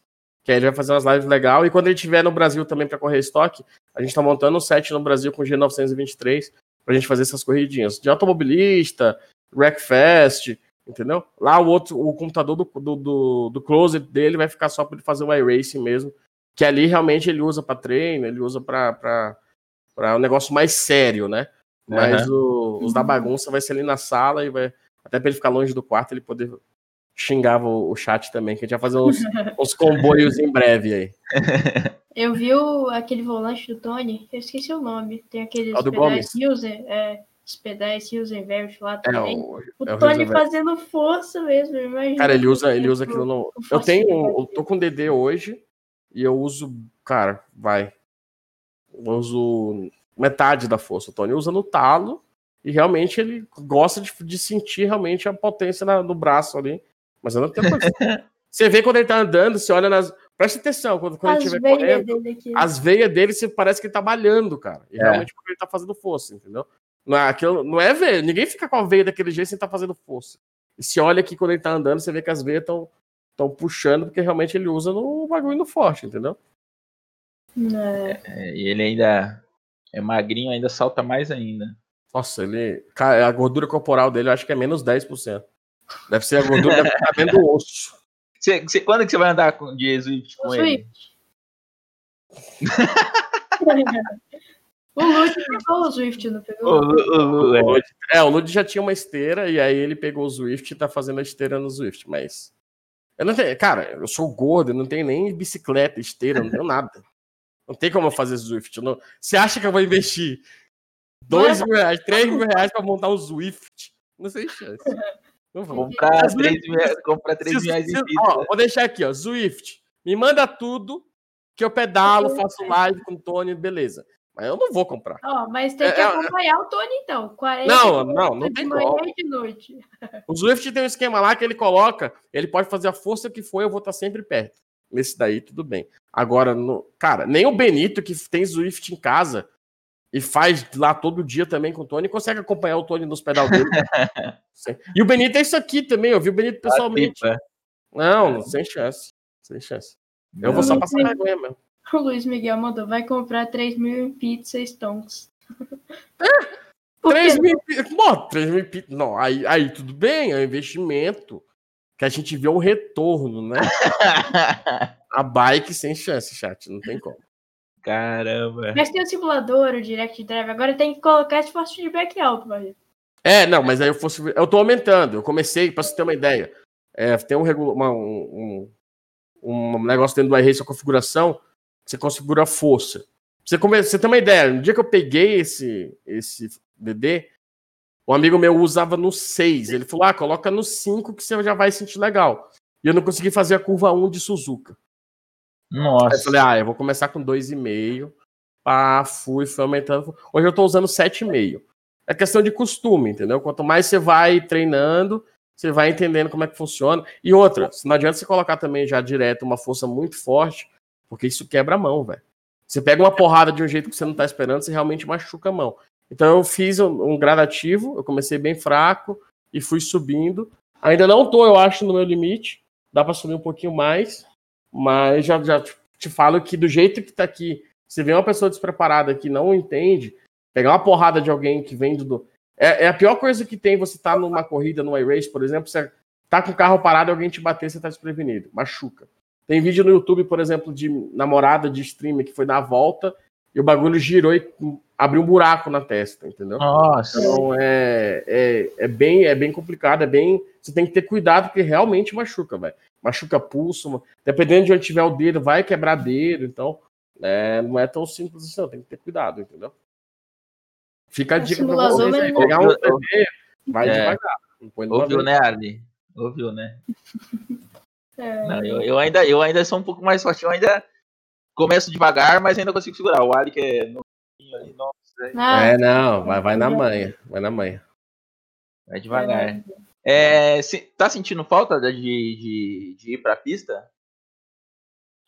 que aí ele vai fazer umas lives legal. E quando ele estiver no Brasil também para correr estoque, a gente está montando um set no Brasil com o G923 para a gente fazer essas corridinhas de automobilista, Wreckfest, entendeu? Lá o outro, o computador do, do, do, do closet dele vai ficar só para ele fazer o iRacing mesmo, que ali realmente ele usa para treino, ele usa para um negócio mais sério, né? Mas uhum. o, os da bagunça vai ser ali na sala e vai até para ele ficar longe do quarto ele poder xingava o, chat também, que a gente vai fazer uns, uns comboios em breve aí. Eu vi o, aquele volante do Tony, eu esqueci o nome. Tem aqueles oh, pedais user, é, os pedais Roosevelt lá é, também. É, o, o é Tony fazendo força mesmo, imagina. Cara, ele usa, ele usa aquilo no. Eu tenho. Eu tô com DD hoje e eu uso. Cara, vai. Eu uso metade da força. O Tony usa no talo e realmente ele gosta de, de sentir realmente a potência na, no braço ali. Mas eu não tenho Você vê quando ele tá andando, você olha nas. Preste atenção, quando, quando ele estiver correndo, as veias dele você parece que ele tá malhando, cara. E é. realmente porque ele tá fazendo força, entendeu? Não é, aquilo, não é ver. Ninguém fica com a veia daquele jeito sem estar tá fazendo força. E se olha aqui quando ele tá andando, você vê que as veias estão estão puxando, porque realmente ele usa no bagulho no forte, entendeu? É. é, e ele ainda é magrinho, ainda salta mais ainda. Nossa, ele. A gordura corporal dele eu acho que é menos 10%. Deve ser a gordura deve estar dentro do osso. Você, você, quando é que você vai andar com, de Swift com o ele? O Lud pegou o Swift, não pegou? O, o, o, é. o Lud já tinha uma esteira e aí ele pegou o Swift e tá fazendo a esteira no Swift, mas. Eu não tenho, cara, eu sou gordo, eu não tenho nem bicicleta, esteira, não tenho nada. Não tem como eu fazer Swift. Não... Você acha que eu vou investir 2 mil reais, 3 mil reais pra montar um Swift? Não sei chance. Não vou. Comprar 3 mil reais, comprar 3 mil reais em ó, Vou deixar aqui, ó. Swift. Me manda tudo que eu pedalo, faço live com o Tony, beleza. Mas eu não vou comprar. Ó, oh, mas tem que é, é acompanhar é... o Tony, então. 40 não, não, não tem como. De noite. O Swift tem um esquema lá que ele coloca, ele pode fazer a força que for, eu vou estar sempre perto. Nesse daí, tudo bem. Agora, no... cara, nem o Benito, que tem Swift em casa e faz lá todo dia também com o Tony, consegue acompanhar o Tony nos pedal dele. e o Benito é isso aqui também, eu vi o Benito pessoalmente. Não, sem chance. Sem chance. Eu vou só passar vergonha mesmo. O Luiz Miguel mandou, vai comprar 3 mil em pizza Stonks. É, 3 mil, Bom, 3 mil pizza. Não, aí, aí tudo bem, é um investimento. Que a gente vê o retorno, né? a bike sem chance, chat, não tem como. Caramba. Mas tem o simulador, o Direct Drive. Agora tem que colocar esse force feedback alto, vai. É, não, mas aí eu fosse. Eu tô aumentando. Eu comecei, pra você ter uma ideia. É, tem um, uma, um, um, um negócio dentro do iRace, a configuração você configura a força. Você, come... você tem uma ideia, no dia que eu peguei esse, esse DD, um amigo meu usava no 6. Ele falou: ah, coloca no 5 que você já vai sentir legal. E eu não consegui fazer a curva 1 de Suzuka. Nossa. Aí eu falei: ah, eu vou começar com 2,5. Pá, fui, fui aumentando. Hoje eu tô usando 7,5. É questão de costume, entendeu? Quanto mais você vai treinando, você vai entendendo como é que funciona. E outra, não adianta você colocar também já direto uma força muito forte, porque isso quebra a mão, velho. Você pega uma porrada de um jeito que você não tá esperando, você realmente machuca a mão. Então eu fiz um, gradativo, eu comecei bem fraco e fui subindo. Ainda não tô, eu acho, no meu limite. Dá para subir um pouquinho mais, mas já, já te falo que do jeito que tá aqui, se vê uma pessoa despreparada que não entende, pegar uma porrada de alguém que vem do. É, é a pior coisa que tem você tá numa corrida, no iRace, por exemplo, você tá com o carro parado e alguém te bater, você tá desprevenido. Machuca. Tem vídeo no YouTube, por exemplo, de namorada de streamer que foi dar a volta e o bagulho girou e abrir um buraco na testa, entendeu? Nossa. Então é, é, é, bem, é bem complicado, é bem. Você tem que ter cuidado, porque realmente machuca, velho. Machuca pulso, dependendo de onde tiver o dedo, vai quebrar dedo, então é, não é tão simples assim, não. Tem que ter cuidado, entendeu? Fica a dica pra vocês aí. Pegar um TV, vai é. devagar. Ouviu, né, Arne? Ouviu, né? É. Não, eu, eu, ainda, eu ainda sou um pouco mais forte. Eu ainda começo devagar, mas ainda consigo segurar. O Ali que é ali, nossa. Ah, é, não, vai, vai na manha. Vai na manha. Vai devagar. É, se, tá sentindo falta de, de, de ir pra pista?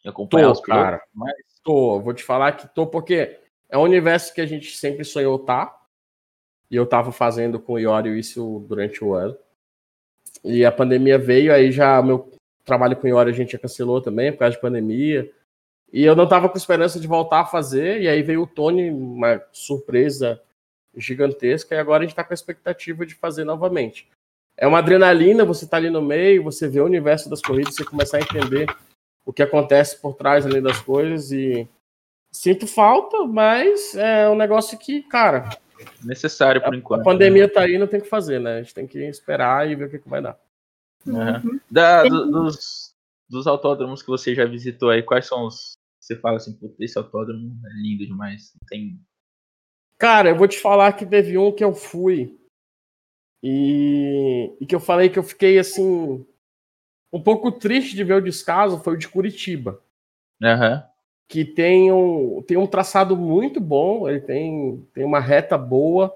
acompanhar tô, os cara. Mas... Tô, vou te falar que tô, porque é um universo que a gente sempre sonhou estar. Tá, e eu tava fazendo com o Iorio isso durante o ano. E a pandemia veio, aí já meu trabalho com o Iorio a gente já cancelou também por causa de pandemia. E eu não tava com esperança de voltar a fazer, e aí veio o Tony, uma surpresa gigantesca, e agora a gente tá com a expectativa de fazer novamente. É uma adrenalina, você tá ali no meio, você vê o universo das corridas, você começar a entender o que acontece por trás ali das coisas e sinto falta, mas é um negócio que, cara. Necessário por a, enquanto. A pandemia tá aí, não tem que fazer, né? A gente tem que esperar e ver o que, que vai dar. Uhum. Da, do, dos, dos autódromos que você já visitou aí, quais são os. Você fala assim, putz, esse autódromo é lindo demais. Tem. Cara, eu vou te falar que teve um que eu fui e, e que eu falei que eu fiquei assim um pouco triste de ver o descaso foi o de Curitiba. Uhum. Que tem um, tem um traçado muito bom, ele tem, tem uma reta boa.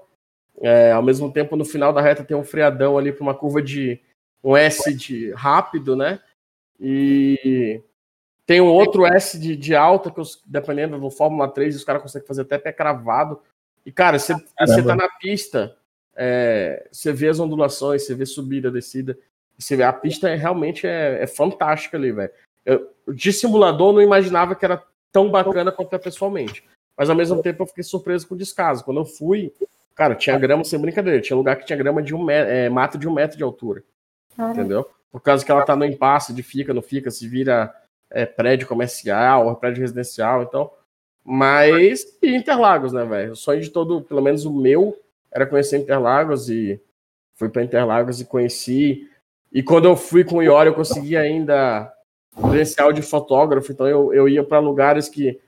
É, ao mesmo tempo, no final da reta tem um freadão ali para uma curva de um S de rápido, né? E tem um outro S de, de alta, que os, dependendo do Fórmula 3, os caras conseguem fazer até pé cravado. E, cara, você, você tá na pista, é, você vê as ondulações, você vê subida, descida. Você vê, a pista é, realmente é, é fantástica ali, velho. De simulador, não imaginava que era tão bacana quanto é pessoalmente. Mas ao mesmo tempo eu fiquei surpreso com o descaso. Quando eu fui, cara, tinha grama sem brincadeira. Tinha lugar que tinha grama de um metro, é, mato de um metro de altura. Entendeu? Por causa que ela tá no impasse de fica, não fica, se vira é, prédio comercial, prédio residencial, então. Mas e Interlagos, né, velho? O sonho de todo, pelo menos o meu, era conhecer Interlagos e fui para Interlagos e conheci e quando eu fui com o Iori, eu consegui ainda credencial de fotógrafo, então eu, eu ia para lugares que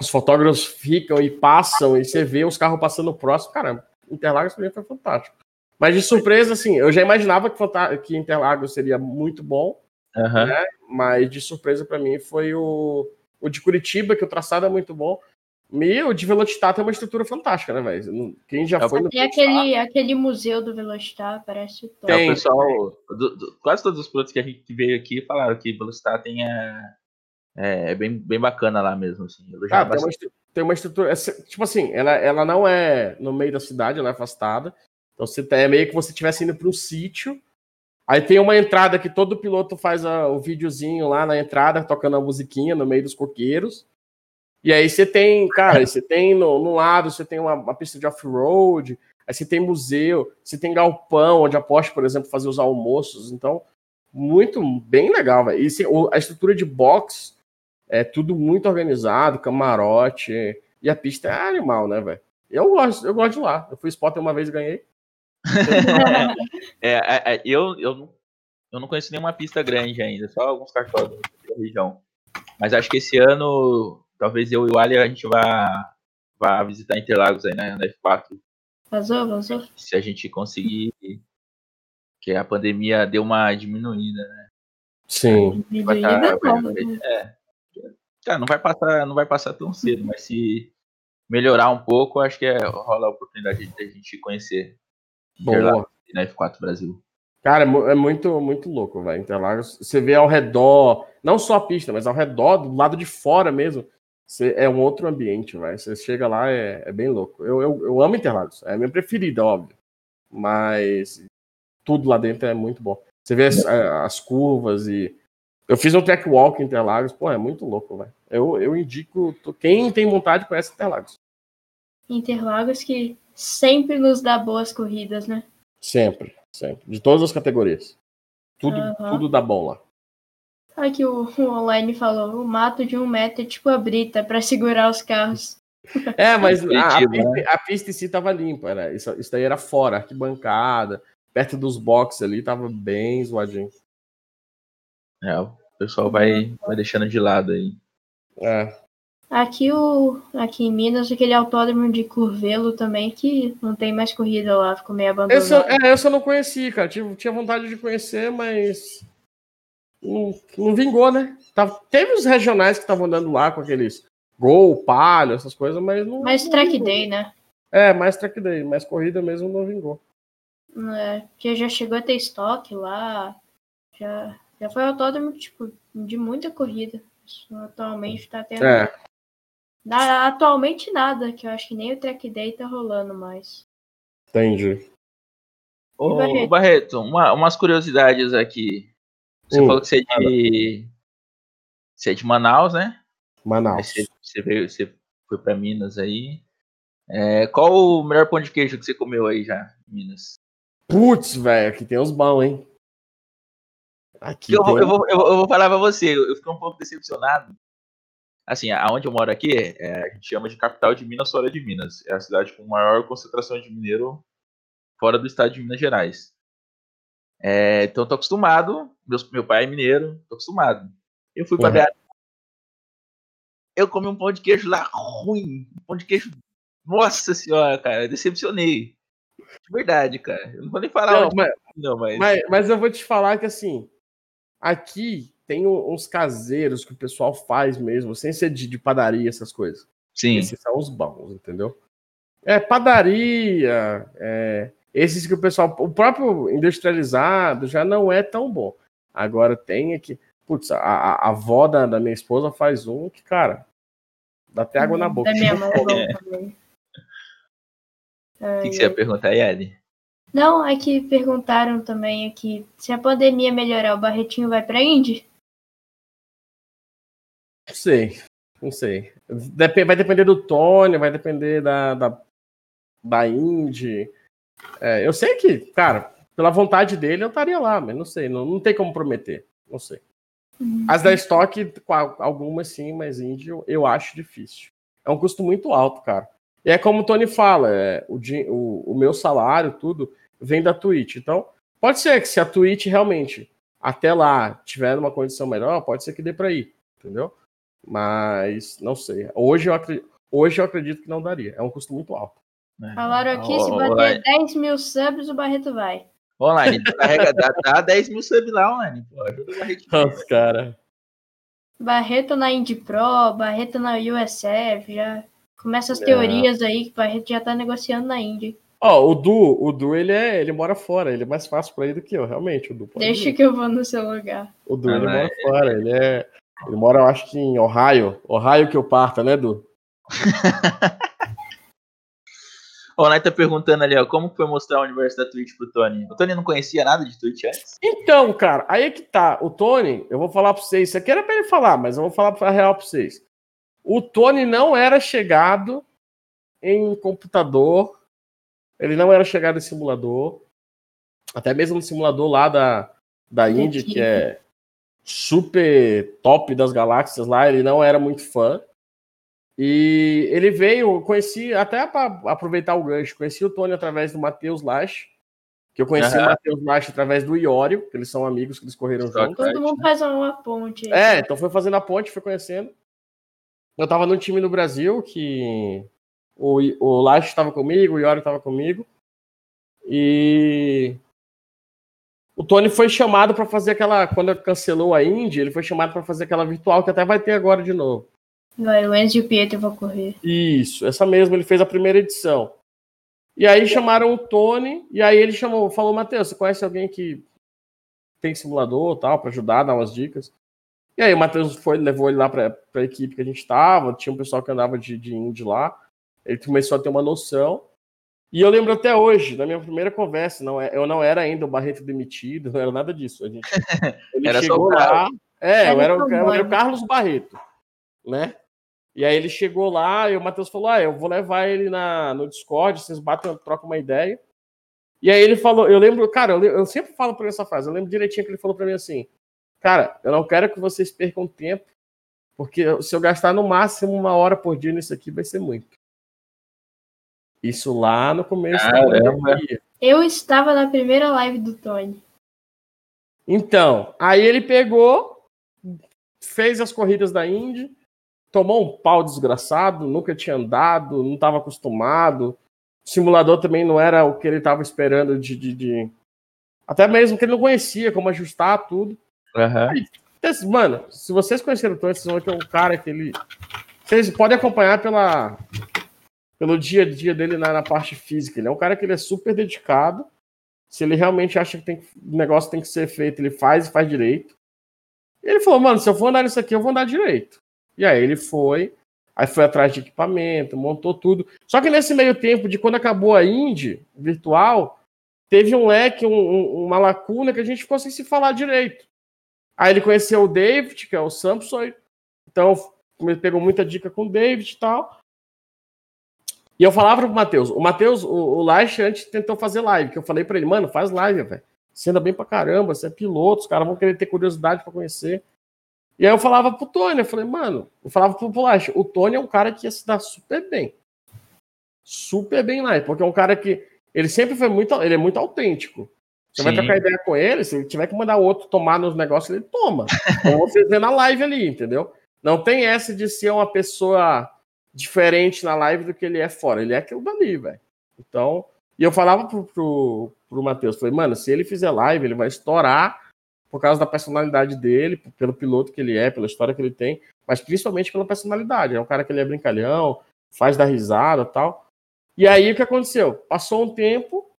os fotógrafos ficam e passam, e você vê os carros passando próximo. Cara, Interlagos para mim foi fantástico. Mas de surpresa, assim, eu já imaginava que, que Interlagos seria muito bom, uhum. né? mas de surpresa para mim foi o, o de Curitiba, que o traçado é muito bom. Meu, de Velocitar tem uma estrutura fantástica, né, velho? Quem já é foi no Tem aquele, aquele museu do Velocitar, parece top. Tem, é, o pessoal, do, do, quase todos os produtos que a gente veio aqui falaram que Velocitar tem a, é, é, bem, bem bacana lá mesmo, assim. Ah, tem, uma, tem uma estrutura, é, tipo assim, ela, ela não é no meio da cidade, ela é afastada. Então você tá, é meio que você estivesse indo para um sítio. Aí tem uma entrada que todo piloto faz a, o videozinho lá na entrada, tocando a musiquinha no meio dos coqueiros. E aí você tem, cara, você tem no, no lado, você tem uma, uma pista de off-road, aí você tem museu, você tem galpão, onde aposta, por exemplo, fazer os almoços. Então, muito, bem legal, velho. E a estrutura de box é tudo muito organizado, camarote, e a pista é animal, né, velho? Eu gosto, eu gosto de lá. Eu fui spotter uma vez e ganhei. é, é, é, eu, eu, eu não conheço nenhuma pista grande ainda, só alguns cartódromos da região. Mas acho que esse ano talvez eu e o Ali a gente vá, vá visitar Interlagos aí né, na F4. Vazou, vazou. Se a gente conseguir. Que a pandemia deu uma diminuída, né? Sim. Diminuída tá, não. É. Cara, não vai passar, não vai passar tão cedo, mas se melhorar um pouco, acho que é, rola a oportunidade de a gente conhecer Boa. na F4 Brasil. Cara, é, é muito, muito louco, velho. Interlagos, você vê ao redor, não só a pista, mas ao redor, do lado de fora mesmo, você, é um outro ambiente, vai. Você chega lá, é, é bem louco. Eu, eu, eu, amo Interlagos, é a minha preferida, óbvio. Mas tudo lá dentro é muito bom. Você vê as, as curvas e. Eu fiz um track walk em Interlagos, pô, é muito louco, velho. Eu, eu indico. Quem tem vontade conhece Interlagos. Interlagos que sempre nos dá boas corridas, né? Sempre, sempre. De todas as categorias. Tudo, uhum. tudo dá bom lá. Aqui o, o online falou, o mato de um metro é tipo a brita para segurar os carros. É, mas a, a, Curitiba, pista, né? a pista em si tava limpa. Era, isso, isso daí era fora, arquibancada, perto dos boxes ali, tava bem zoadinho. É, o pessoal vai, vai deixando de lado aí. É. Aqui, o, aqui em Minas, aquele autódromo de Curvelo também, que não tem mais corrida lá, ficou meio abandonado. Esse, eu- é, esse eu não conheci, cara. Tive, tinha vontade de conhecer, mas. Não, não vingou, né? Tava, teve os regionais que estavam andando lá com aqueles gol, palio, essas coisas, mas não. Mais não track vingou. day, né? É, mais track day, mais corrida mesmo não vingou. É, porque já chegou a ter estoque lá. Já, já foi autódromo, tipo, de muita corrida. Atualmente tá tendo. É. Na- atualmente nada, que eu acho que nem o track day tá rolando mais. Entendi. Ô, Barreto? Barreto, uma- umas curiosidades aqui. Você Hum, falou que você é de. Você é de Manaus, né? Manaus. você, você veio, você foi pra Minas aí. É, qual o melhor pão de queijo que você comeu aí já, Minas? Putz, velho, aqui tem uns bons, hein? Aqui Eu, vou- tem- eu, vou, eu, vou- eu vou falar pra você, eu, eu fiquei um pouco decepcionado. Assim, aonde eu moro aqui, é, a gente chama de capital de Minas fora de Minas. É a cidade com maior concentração de mineiro fora do estado de Minas Gerais. É, então eu tô acostumado, meus, meu pai é mineiro, tô acostumado. Eu fui pra Uhum. BH. Eu comi um pão de queijo lá ruim. Um pão de queijo. Nossa senhora, cara, decepcionei. De verdade, cara. Eu não vou nem falar Não, onde, mas, não, mas. mas, mas eu vou te falar que assim, aqui tem uns caseiros que o pessoal faz mesmo, sem ser de, de padaria, essas coisas. sim. Esses são os bons, entendeu? É padaria, é, esses que o pessoal, o próprio industrializado já não é tão bom. Agora tem aqui, putz, a, a, avó da, da minha esposa faz um que, cara, dá até água na boca. Da minha mãe é bom É. também. O que, que você ia perguntar, Yali? Não, é que perguntaram também aqui, se a pandemia melhorar, o Barretinho vai pra Indy? Não sei, não sei. Dep- vai depender do Tony, vai depender da, da, da Indy. É, eu sei que, cara, pela vontade dele eu estaria lá, mas não sei, não, não tem como prometer. Não sei. As da a- algumas sim, mas Indy eu, acho difícil. É um custo muito alto, cara. E é como o Tony fala, é, o, o, o meu salário, tudo, vem da Twitch. Então, pode ser que se a Twitch realmente até lá tiver uma condição melhor, pode ser que dê pra ir, entendeu? Mas não sei. Hoje eu, acre- hoje eu acredito que não daria. É um custo muito alto. Falaram aqui, se Ô, ô, bater ô, 10 mil subs, o Barreto vai. Online, carrega, dá, dá 10 mil subs lá, online. Pô, ajuda o Barretinho. Nossa, cara. Barreto na Indy Pro, Barreto na USF, já começa as É. teorias aí que o Barreto já tá negociando na Indy. Ó, o Du, o Du, ele é, ele mora fora, ele é mais fácil pra ir do que eu, realmente, o Du. pode Deixa ir. que eu vou no seu lugar. O Du, Ah, ele não, mora fora, ele é. Ele mora, eu acho que em Ohio. Ohio que eu parta, né, Du? O Online tá perguntando ali, ó, como foi mostrar o universo da Twitch pro Tony? O Tony não conhecia nada de Twitch antes? Então, cara, aí é que tá. O Tony, eu vou falar pra vocês, isso aqui era pra ele falar, mas eu vou falar pra real pra vocês. O Tony não era chegado em computador, ele não era chegado em simulador, até mesmo no simulador lá da, da Indy, que é super top das galáxias lá, ele não era muito fã. E ele veio, conheci, até para aproveitar o gancho, conheci o Tony através do Matheus Lash, que eu conheci o Aham. Matheus Lash através do Iório, que eles são amigos, que eles correram Stock juntos. Todo mundo faz uma ponte aí. É, então foi fazendo a ponte, foi conhecendo. Eu tava num time no Brasil que o, o Lash estava comigo, o Iório estava comigo. E o Tony foi chamado para fazer aquela. Quando cancelou a Indy, ele foi chamado para fazer aquela virtual que até vai ter agora de novo. Vai, o Enzo e o Pietro vão correr. Isso, essa mesma, ele fez a primeira edição. E aí chamaram o Tony, e aí ele chamou, falou, Matheus, você conhece alguém que tem simulador tal, para ajudar, dar umas dicas? E aí o Matheus foi, levou ele lá para a equipe que a gente estava, tinha um pessoal que andava de, de Indy lá, ele começou a ter uma noção. E eu lembro até hoje, na minha primeira conversa, não, é- eu não era ainda o Barreto demitido, não era nada disso. A gente, ele Era só chegou o Carlos. lá. É, eu Era eu era o Carlos. Barreto, né? E aí ele chegou lá e o Matheus falou: Ah, eu vou levar ele na, no Discord, vocês batem, trocam uma ideia. E aí ele falou, eu lembro, cara, eu, eu sempre falo por essa frase, eu lembro direitinho que ele falou pra mim assim: Cara, eu não quero que vocês percam tempo Porque se eu gastar no máximo uma hora por dia nisso aqui, vai ser muito. Isso lá no começo Caramba. da pandemia. Eu estava na primeira live do Tony. Então, aí ele pegou, fez as corridas da Indy, tomou um pau desgraçado, nunca tinha andado, não estava acostumado. O simulador também não era o que ele estava esperando de, de, de- Até mesmo que ele não conhecia como ajustar tudo. Esse- Mano, se vocês conheceram o Tony, vocês vão ver que é um cara que ele. Vocês podem acompanhar pela, pelo dia a dia dele na, na parte física. Ele é um cara que ele é super dedicado. Se ele realmente acha que tem, o negócio tem que ser feito, ele faz e faz direito. E ele falou, mano, se eu for andar nisso aqui, eu vou andar direito. E aí ele foi, aí foi atrás de equipamento, montou tudo. Só que nesse meio tempo, de quando acabou a Indy virtual, teve um leque, um- um- uma lacuna que a gente ficou sem se falar direito. Aí ele conheceu o David, que é o Samson, então pegou muita dica com o David e tal. E eu falava pro Matheus, o Matheus, o, o Lash antes tentou fazer live, que eu falei pra ele, mano, faz live, velho. Você anda bem pra caramba, você é piloto, os caras vão querer ter curiosidade pra conhecer. E aí eu falava pro Tony, eu falei, mano, eu falava pro, pro Lash, o Tony é um cara que ia se dar super bem. Super bem lá, porque é um cara que ele sempre foi muito, ele é muito autêntico. Você vai Sim. trocar ideia com ele, se ele tiver que mandar outro tomar nos negócios, ele toma. Ou você vê na live ali, entendeu? Não tem essa de ser uma pessoa diferente na live do que ele é fora. Ele é aquilo dali, velho. Então, e eu falava pro, pro, pro Matheus, falei, mano, se ele fizer live, ele vai estourar por causa da personalidade dele, pelo piloto que ele é, pela história que ele tem, mas principalmente pela personalidade. É um cara que ele é brincalhão, faz dar risada tal. E aí o que aconteceu? Passou um tempo,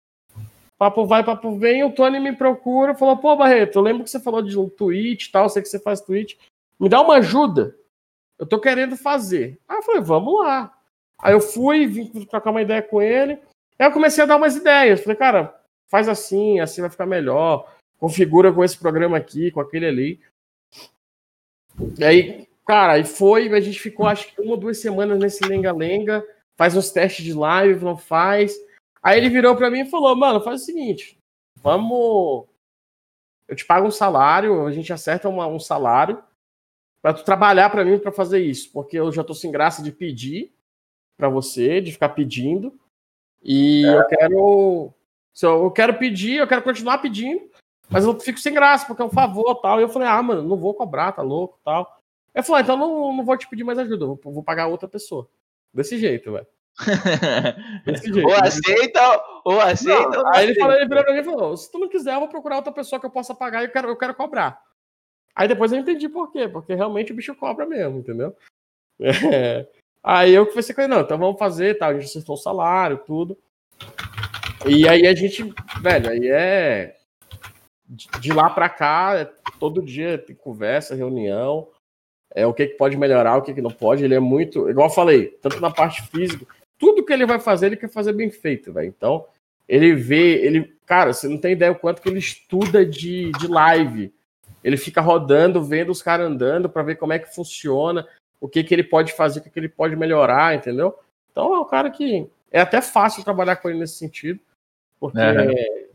papo vai, papo vem, o Tony me procura, falou, pô, Barreto, eu lembro que você falou de um tweet tal, sei que você faz tweet, me dá uma ajuda. Eu tô querendo fazer. Aí eu falei, vamos lá. Aí eu fui, vim trocar uma ideia com ele, aí eu comecei a dar umas ideias. Falei, cara, faz assim, assim vai ficar melhor, configura com esse programa aqui, com aquele ali. E aí, cara, aí foi, a gente ficou acho que uma ou duas semanas nesse lenga-lenga, faz uns testes de live, não faz. Aí ele virou pra mim e falou, mano, faz o seguinte, vamos. Eu te pago um salário, a gente acerta uma- um salário pra tu trabalhar pra mim pra fazer isso, porque eu já tô sem graça de pedir pra você, de ficar pedindo. E eu quero. se Eu quero pedir, eu quero continuar pedindo, mas eu fico sem graça, porque é um favor tal. E eu falei, ah, mano, não vou cobrar, tá louco tal. Ele falou, ah, então não, não vou te pedir mais ajuda, eu vou, vou pagar outra pessoa. Desse jeito, velho. Desse jeito. ou aceita, ou aceita. ou não Aí ele aceita. falou, ele virou pra mim e falou: se tu não quiser, eu vou procurar outra pessoa que eu possa pagar e eu quero, eu quero cobrar. Aí depois eu entendi por quê, porque realmente o bicho cobra mesmo, entendeu? É. Aí eu comecei com ele, não, então vamos fazer, tal, a gente acertou o salário, tudo. E aí a gente, velho, aí é. De de lá pra cá, é todo dia tem conversa, reunião, é o que, que pode melhorar, o que, que não pode. Ele é muito, igual eu falei, tanto na parte física, tudo que ele vai fazer, ele quer fazer bem feito, velho. Então, ele vê, ele, cara, você não tem ideia o quanto que ele estuda de, de live. Ele fica rodando, vendo os caras andando para ver como é que funciona, o que que ele pode fazer, o que que ele pode melhorar, entendeu? Então é um cara que é até fácil trabalhar com ele nesse sentido, porque Aham.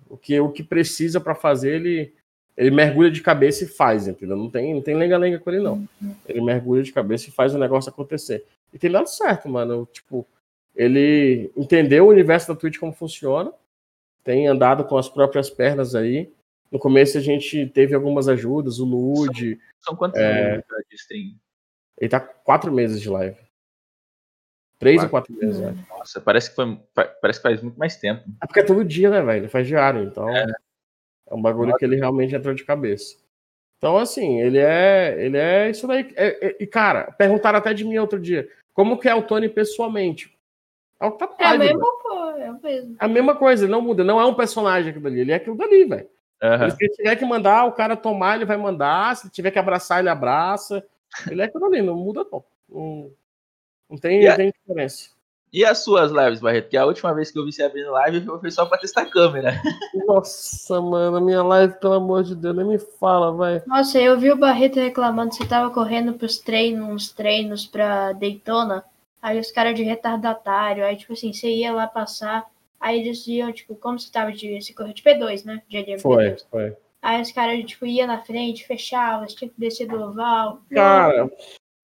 o que o que precisa para fazer ele ele mergulha de cabeça e faz, entendeu? Não tem não tem lenga-lenga com ele não. Ele mergulha de cabeça e faz o negócio acontecer. E tem dado certo, mano. Tipo, ele entendeu o universo da Twitch como funciona, tem andado com as próprias pernas aí. No começo a gente teve algumas ajudas, o Lude, São quantos É. anos de stream? ele tá com quatro meses de live. Três Quatro. ou quatro meses, velho. Nossa, parece que, foi, pa- parece que faz muito mais tempo. É porque é todo dia, né, velho? Ele faz diário, então é, É. um bagulho que ele realmente entrou de cabeça. Então, assim, ele é. Ele é isso daí. É- é- e, cara, perguntaram até de mim outro dia. Como que é o Tony pessoalmente? É o que tá É a mesma coisa, é o mesmo. A mesma coisa, ele não muda. Não é um personagem aquilo dali, ele é aquilo dali, velho. Aham. Se ele tiver que mandar o cara tomar, ele vai mandar. Se tiver que abraçar, ele abraça. Ele é aquilo ali, não muda, não. Não, não tem, a- tem diferença. E as suas lives, Barreto? Que a última vez que eu vi você abrindo live foi só pra testar a câmera. Nossa, mano, a minha live, pelo amor de Deus, nem me fala, vai. Nossa, eu vi o Barreto reclamando que você tava correndo pros treinos, uns treinos pra Daytona. Aí os caras de retardatário, aí tipo assim, você ia lá passar, aí eles diziam, tipo, como você tava de. Você correu de P2, né? De LMP2. Foi, foi. Aí os caras, tipo, ia na frente, fechava, você tinha que descer do oval. Cara,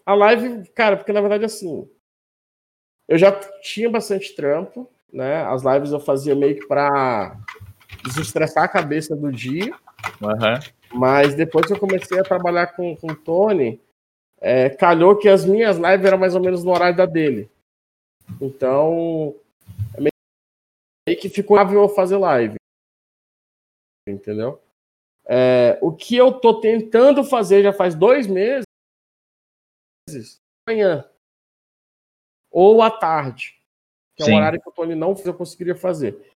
A live, cara, porque na verdade assim, eu já tinha bastante trampo, né? As lives eu fazia meio que para desestressar a cabeça do dia. Uhum. Mas depois que eu comecei a trabalhar com, com o Tony, é, calhou que as minhas lives eram mais ou menos no horário da dele. Então, meio que ficou eu fazer live. Entendeu? É, o que eu tô tentando fazer já faz dois meses, amanhã ou à tarde, que é um horário que o Tony não eu conseguiria fazer.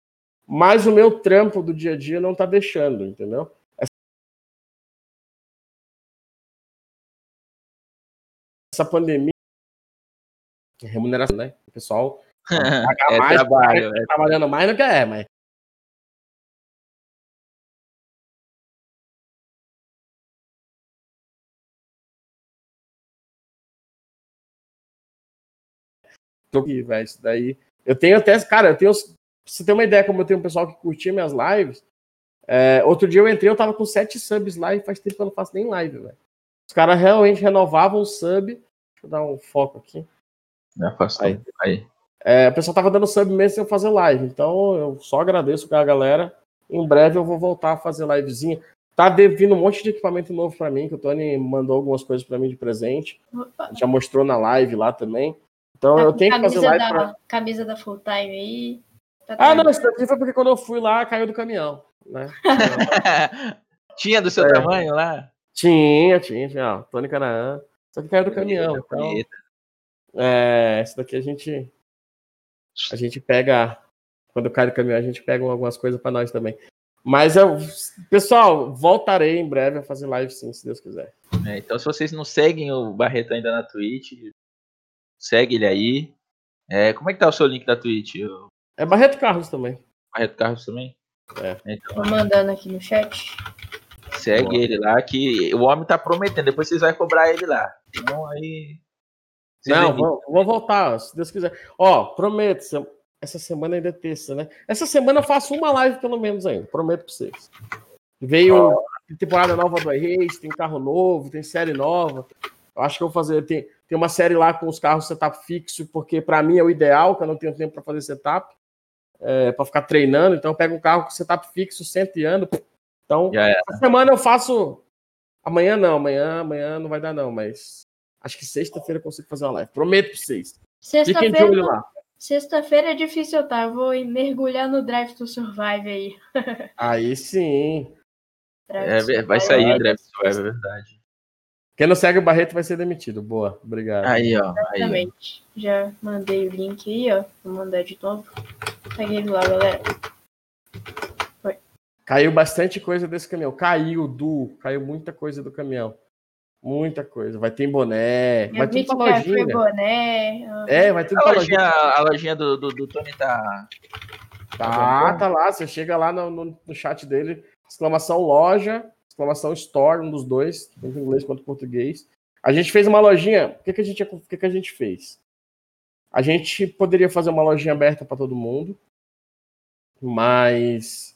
Mas o meu trampo do dia a dia não tá deixando, entendeu? Essa pandemia remuneração, né? O pessoal é mais, trabalho, é. trabalhando mais do que é, mas velho. Isso daí. Eu tenho até, cara, eu tenho. Você tem uma ideia como eu tenho um pessoal que curtia minhas lives. É, outro dia eu entrei, eu tava com sete subs lá e faz tempo que eu não faço nem live, velho. Os caras realmente renovavam o sub. Deixa eu dar um foco aqui. Me afastou. Aí. aí. É, o pessoal tava dando sub mesmo sem eu fazer live. Então eu só agradeço a galera. Em breve eu vou voltar a fazer livezinha. Tá vindo um monte de equipamento novo para mim, que o Tony mandou algumas coisas para mim de presente. Já mostrou na live lá também. Então tá eu tenho que fazer live. Da, pra... Camisa da Full Time aí. Tá ah, não, isso daqui foi porque quando eu fui lá, caiu do caminhão. Né? tinha do seu é. tamanho lá? Tinha, tinha, tinha. Ó, Tony Canaã. Só que caiu do caminhão. Então, é, esse daqui a gente. A gente pega. Quando cai do caminhão, a gente pega algumas coisas para nós também. Mas eu, pessoal, voltarei em breve a fazer live sim, se Deus quiser. É, então, se vocês não seguem o Barreto ainda na Twitch, Segue ele aí. É, como é que tá o seu link da Twitch? É Barreto Carlos também. Barreto Carlos também? É. Então, Tô mandando aqui no chat. Segue Boa. ele lá, que o homem tá prometendo. Depois vocês vão cobrar ele lá. Então aí. Não, vou, vou, voltar, se Deus quiser. Ó, prometo. Essa semana ainda é terça, né? Essa semana eu faço uma live pelo menos ainda. Prometo pra vocês. Veio temporada nova do iRace, tem carro novo, tem série nova. Eu acho que eu vou fazer. Tem, tem uma série lá com os carros setup fixo, porque para mim é o ideal, que eu não tenho tempo para fazer setup, é, para ficar treinando. Então eu pego um carro com setup fixo, sento e ando. Então, essa semana eu faço. Amanhã não, amanhã, amanhã não vai dar, não, mas acho que sexta-feira eu consigo fazer uma live. Prometo para vocês. Fiquem de olho lá. Sexta-feira é difícil, tá? Eu vou mergulhar no Drive to Survive aí. aí sim. É, vai sair Drive to Survive, é verdade. Quem não segue o Barreto vai ser demitido. Boa, obrigado. Aí, ó. Exatamente. Aí. Já mandei o link aí, ó. Vou mandar de novo. Segue ele lá, galera. Foi. Caiu bastante coisa desse caminhão. Caiu, Du. Caiu muita coisa do caminhão. Muita coisa. Vai ter boné. Eu vai ter lojinha. Boné. É, vai ter uma lojinha. A lojinha do, do, do Tony tá. Tá, tá lá. Você chega lá no, no, no chat dele, exclamação loja exclamação Store, um dos dois, tanto em inglês quanto em português. A gente fez uma lojinha. O que, que, a, gente, o que, que a gente fez? A gente poderia fazer uma lojinha aberta para todo mundo, mas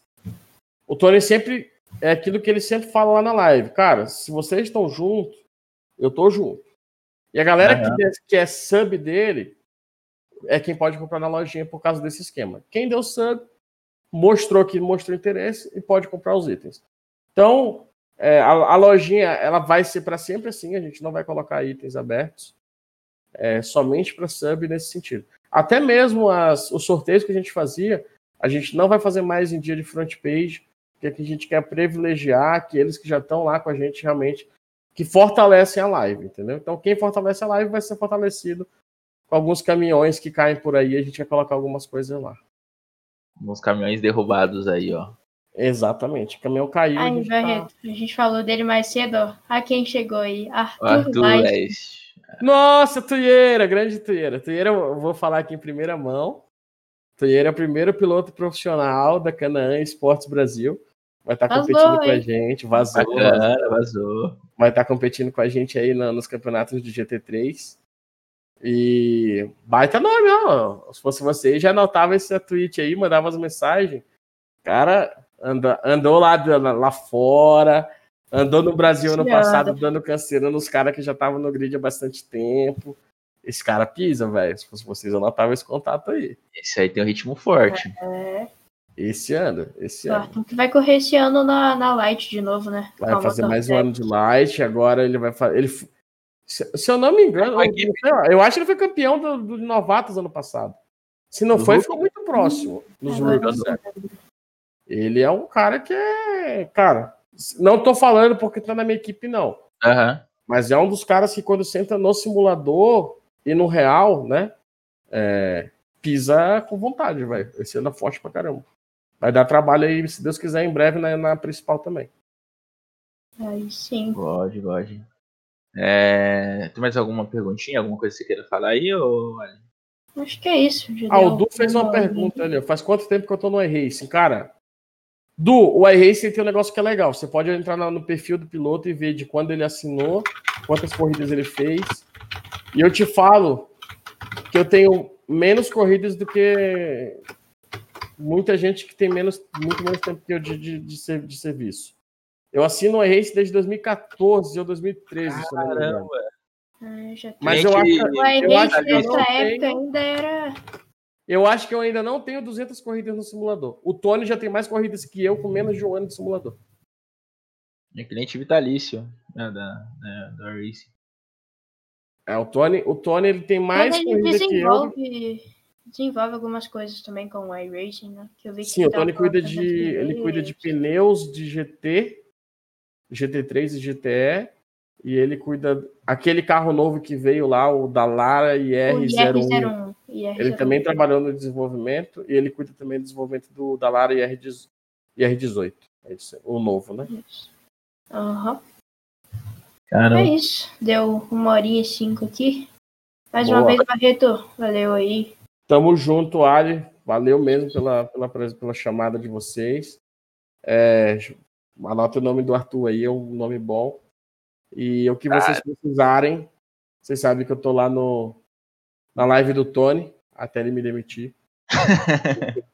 o Tony sempre é aquilo que ele sempre fala lá na live. Cara, se vocês estão juntos, eu tô junto. E a galera uhum. que, é, que é sub dele é quem pode comprar na lojinha por causa desse esquema. Quem deu sub mostrou que mostrou interesse e pode comprar os itens. Então, é, a, a, lojinha ela vai ser para sempre assim, a gente não vai colocar itens abertos, é, somente para sub nesse sentido. Até mesmo as, os sorteios que a gente fazia, a gente não vai fazer mais em dia de front page, porque a gente quer privilegiar aqueles que já estão lá com a gente realmente, que fortalecem a live, entendeu? Então, quem fortalece a live vai ser fortalecido com alguns caminhões que caem por aí, a gente vai colocar algumas coisas lá. Alguns caminhões derrubados aí, ó. Exatamente. O caminhão caiu. Ai, a, gente tá... a gente falou dele mais cedo, ó. A quem chegou aí? Arthur, Arthur Nossa, Tuieira, grande Tuieira. Tuieira, eu vou falar aqui em primeira mão. Tuieira é o primeiro piloto profissional da Canaã Esportes Brasil. Vai estar tá competindo hein? com a gente. Vazou. Bacana, vazou. Vai estar tá competindo com a gente aí nos campeonatos de GT3. E baita nome, ó. Se fosse você, já anotava esse tweet aí, mandava as mensagens. Cara, anda, andou lá, lá fora, Andou no Brasil ano passado dando canseira nos caras que já estavam no grid há bastante tempo. Esse cara pisa, velho. Se fosse vocês, eu notava esse contato aí. Esse aí tem um ritmo forte. É, Esse ano, esse o ano. Que vai correr esse ano na, na Light de novo, né? Vai fazer Motor mais um ano de light, agora ele vai fazer. Ele... Se, se eu não me engano, eu, eu acho que ele foi campeão do, do novatos ano passado. Se não foi, ficou muito próximo nos rookies. não né? Ele é um cara que é. Cara, não tô falando porque tá na minha equipe, não. Aham. Mas é um dos caras que quando senta no simulador e no real, né? é, pisa com vontade, velho. Esse ano é forte pra caramba. Vai dar trabalho aí, se Deus quiser, em breve na, na principal também. Aí sim. Pode, pode. É, tem mais alguma perguntinha? Alguma coisa que você queira falar aí? Ou... Acho que é isso. já Ah, o Du fez uma pergunta ali. ó. Faz quanto tempo que eu tô no iRacing? Cara, Du, o iRacing tem um negócio que é legal. Você pode entrar no perfil do piloto e ver de quando ele assinou, quantas corridas ele fez. E eu te falo que eu tenho menos corridas do que muita gente que tem menos, muito menos tempo que eu de, de, de, ser- de serviço. Eu assino o iRacing desde 2014 ou 2013, se eu não me engano. Caramba. Tem. Mas eu acho, O eu acho iRace que eu não época tenho- ainda era. Eu acho que eu ainda não tenho 200 corridas no simulador. O Tony já tem mais corridas que eu com menos de um ano de simulador. É cliente vitalício né, da, da, da Racing. É, o Tony, o Tony ele tem mais Mas ele corrida que eu. Desenvolve, algumas coisas também com o iRacing, né? Que eu vi que Sim, o Tony cuida de, ele cuida de pneus de GT, GT3 e GTE, e ele cuida aquele carro novo que veio lá, o da Lara O IR01. IR01. IR01. Ele também trabalhou no desenvolvimento e ele cuida também do desenvolvimento do da Lara IR18. IR18. É isso, o novo, né? Isso. Aham. Caramba. É isso. Deu uma horinha e cinco aqui. Mais Boa. uma vez, Barreto. Valeu aí. Tamo junto, Ali. Valeu mesmo pela, pela, pela chamada de vocês. É, anota o nome do Arthur aí, é um nome bom. E o que vocês precisarem, vocês sabem que eu tô lá no, na live do Tony, até ele me demitir.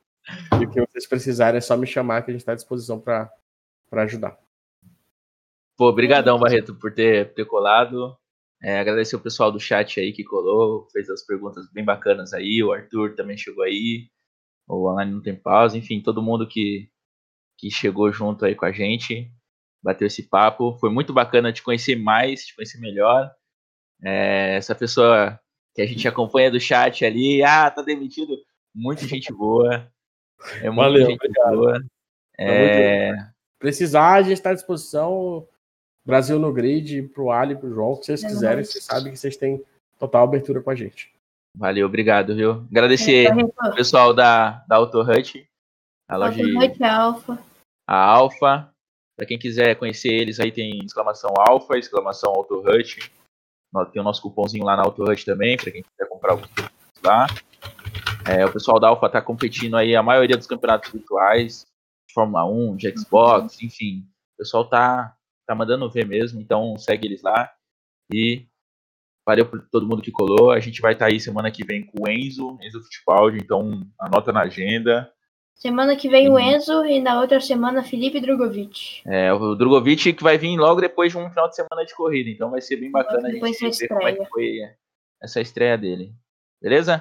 e o que vocês precisarem é só me chamar que a gente está à disposição para ajudar. Pô, brigadão, Barreto, por ter, por ter colado. É, agradecer o pessoal do chat aí que colou, fez as perguntas bem bacanas aí. O Arthur também chegou aí. O Online não tem pausa. Enfim, todo mundo que, que chegou junto aí com a gente, bateu esse papo. Foi muito bacana te conhecer mais, te conhecer melhor. É, essa pessoa que a gente acompanha do chat ali, ah, tá demitido. Muita gente boa. É Valeu, gente obrigado. boa. É, Precisar, a gente está à disposição. Brasil no grid, pro Ali, pro João, o que vocês É quiserem, vocês sabem que vocês têm total abertura com a gente. valeu, obrigado, viu? Agradecer. Barreto. pessoal da, da Auto Hut, a loja de- Noite Alfa. a Alfa. Para quem quiser conhecer eles, aí tem exclamação Alfa, exclamação Auto Hut. Tem o nosso cupomzinho lá na Auto Hut também, para quem quiser comprar alguns produtos lá. É, o pessoal da Alfa está competindo aí a maioria dos campeonatos virtuais, de Fórmula 1, de Xbox, enfim. O pessoal tá, tá mandando ver mesmo, então segue eles lá. E valeu por todo mundo que colou. A gente vai estar aí semana que vem com o Enzo, Enzo Fittipaldi, então anota na agenda. Semana que vem o Uhum. Enzo e na outra semana Felipe Drogovic. É, o Drogovic que vai vir logo depois de um final de semana de corrida, então vai ser bem bacana a gente ver como é que foi essa estreia dele. Beleza?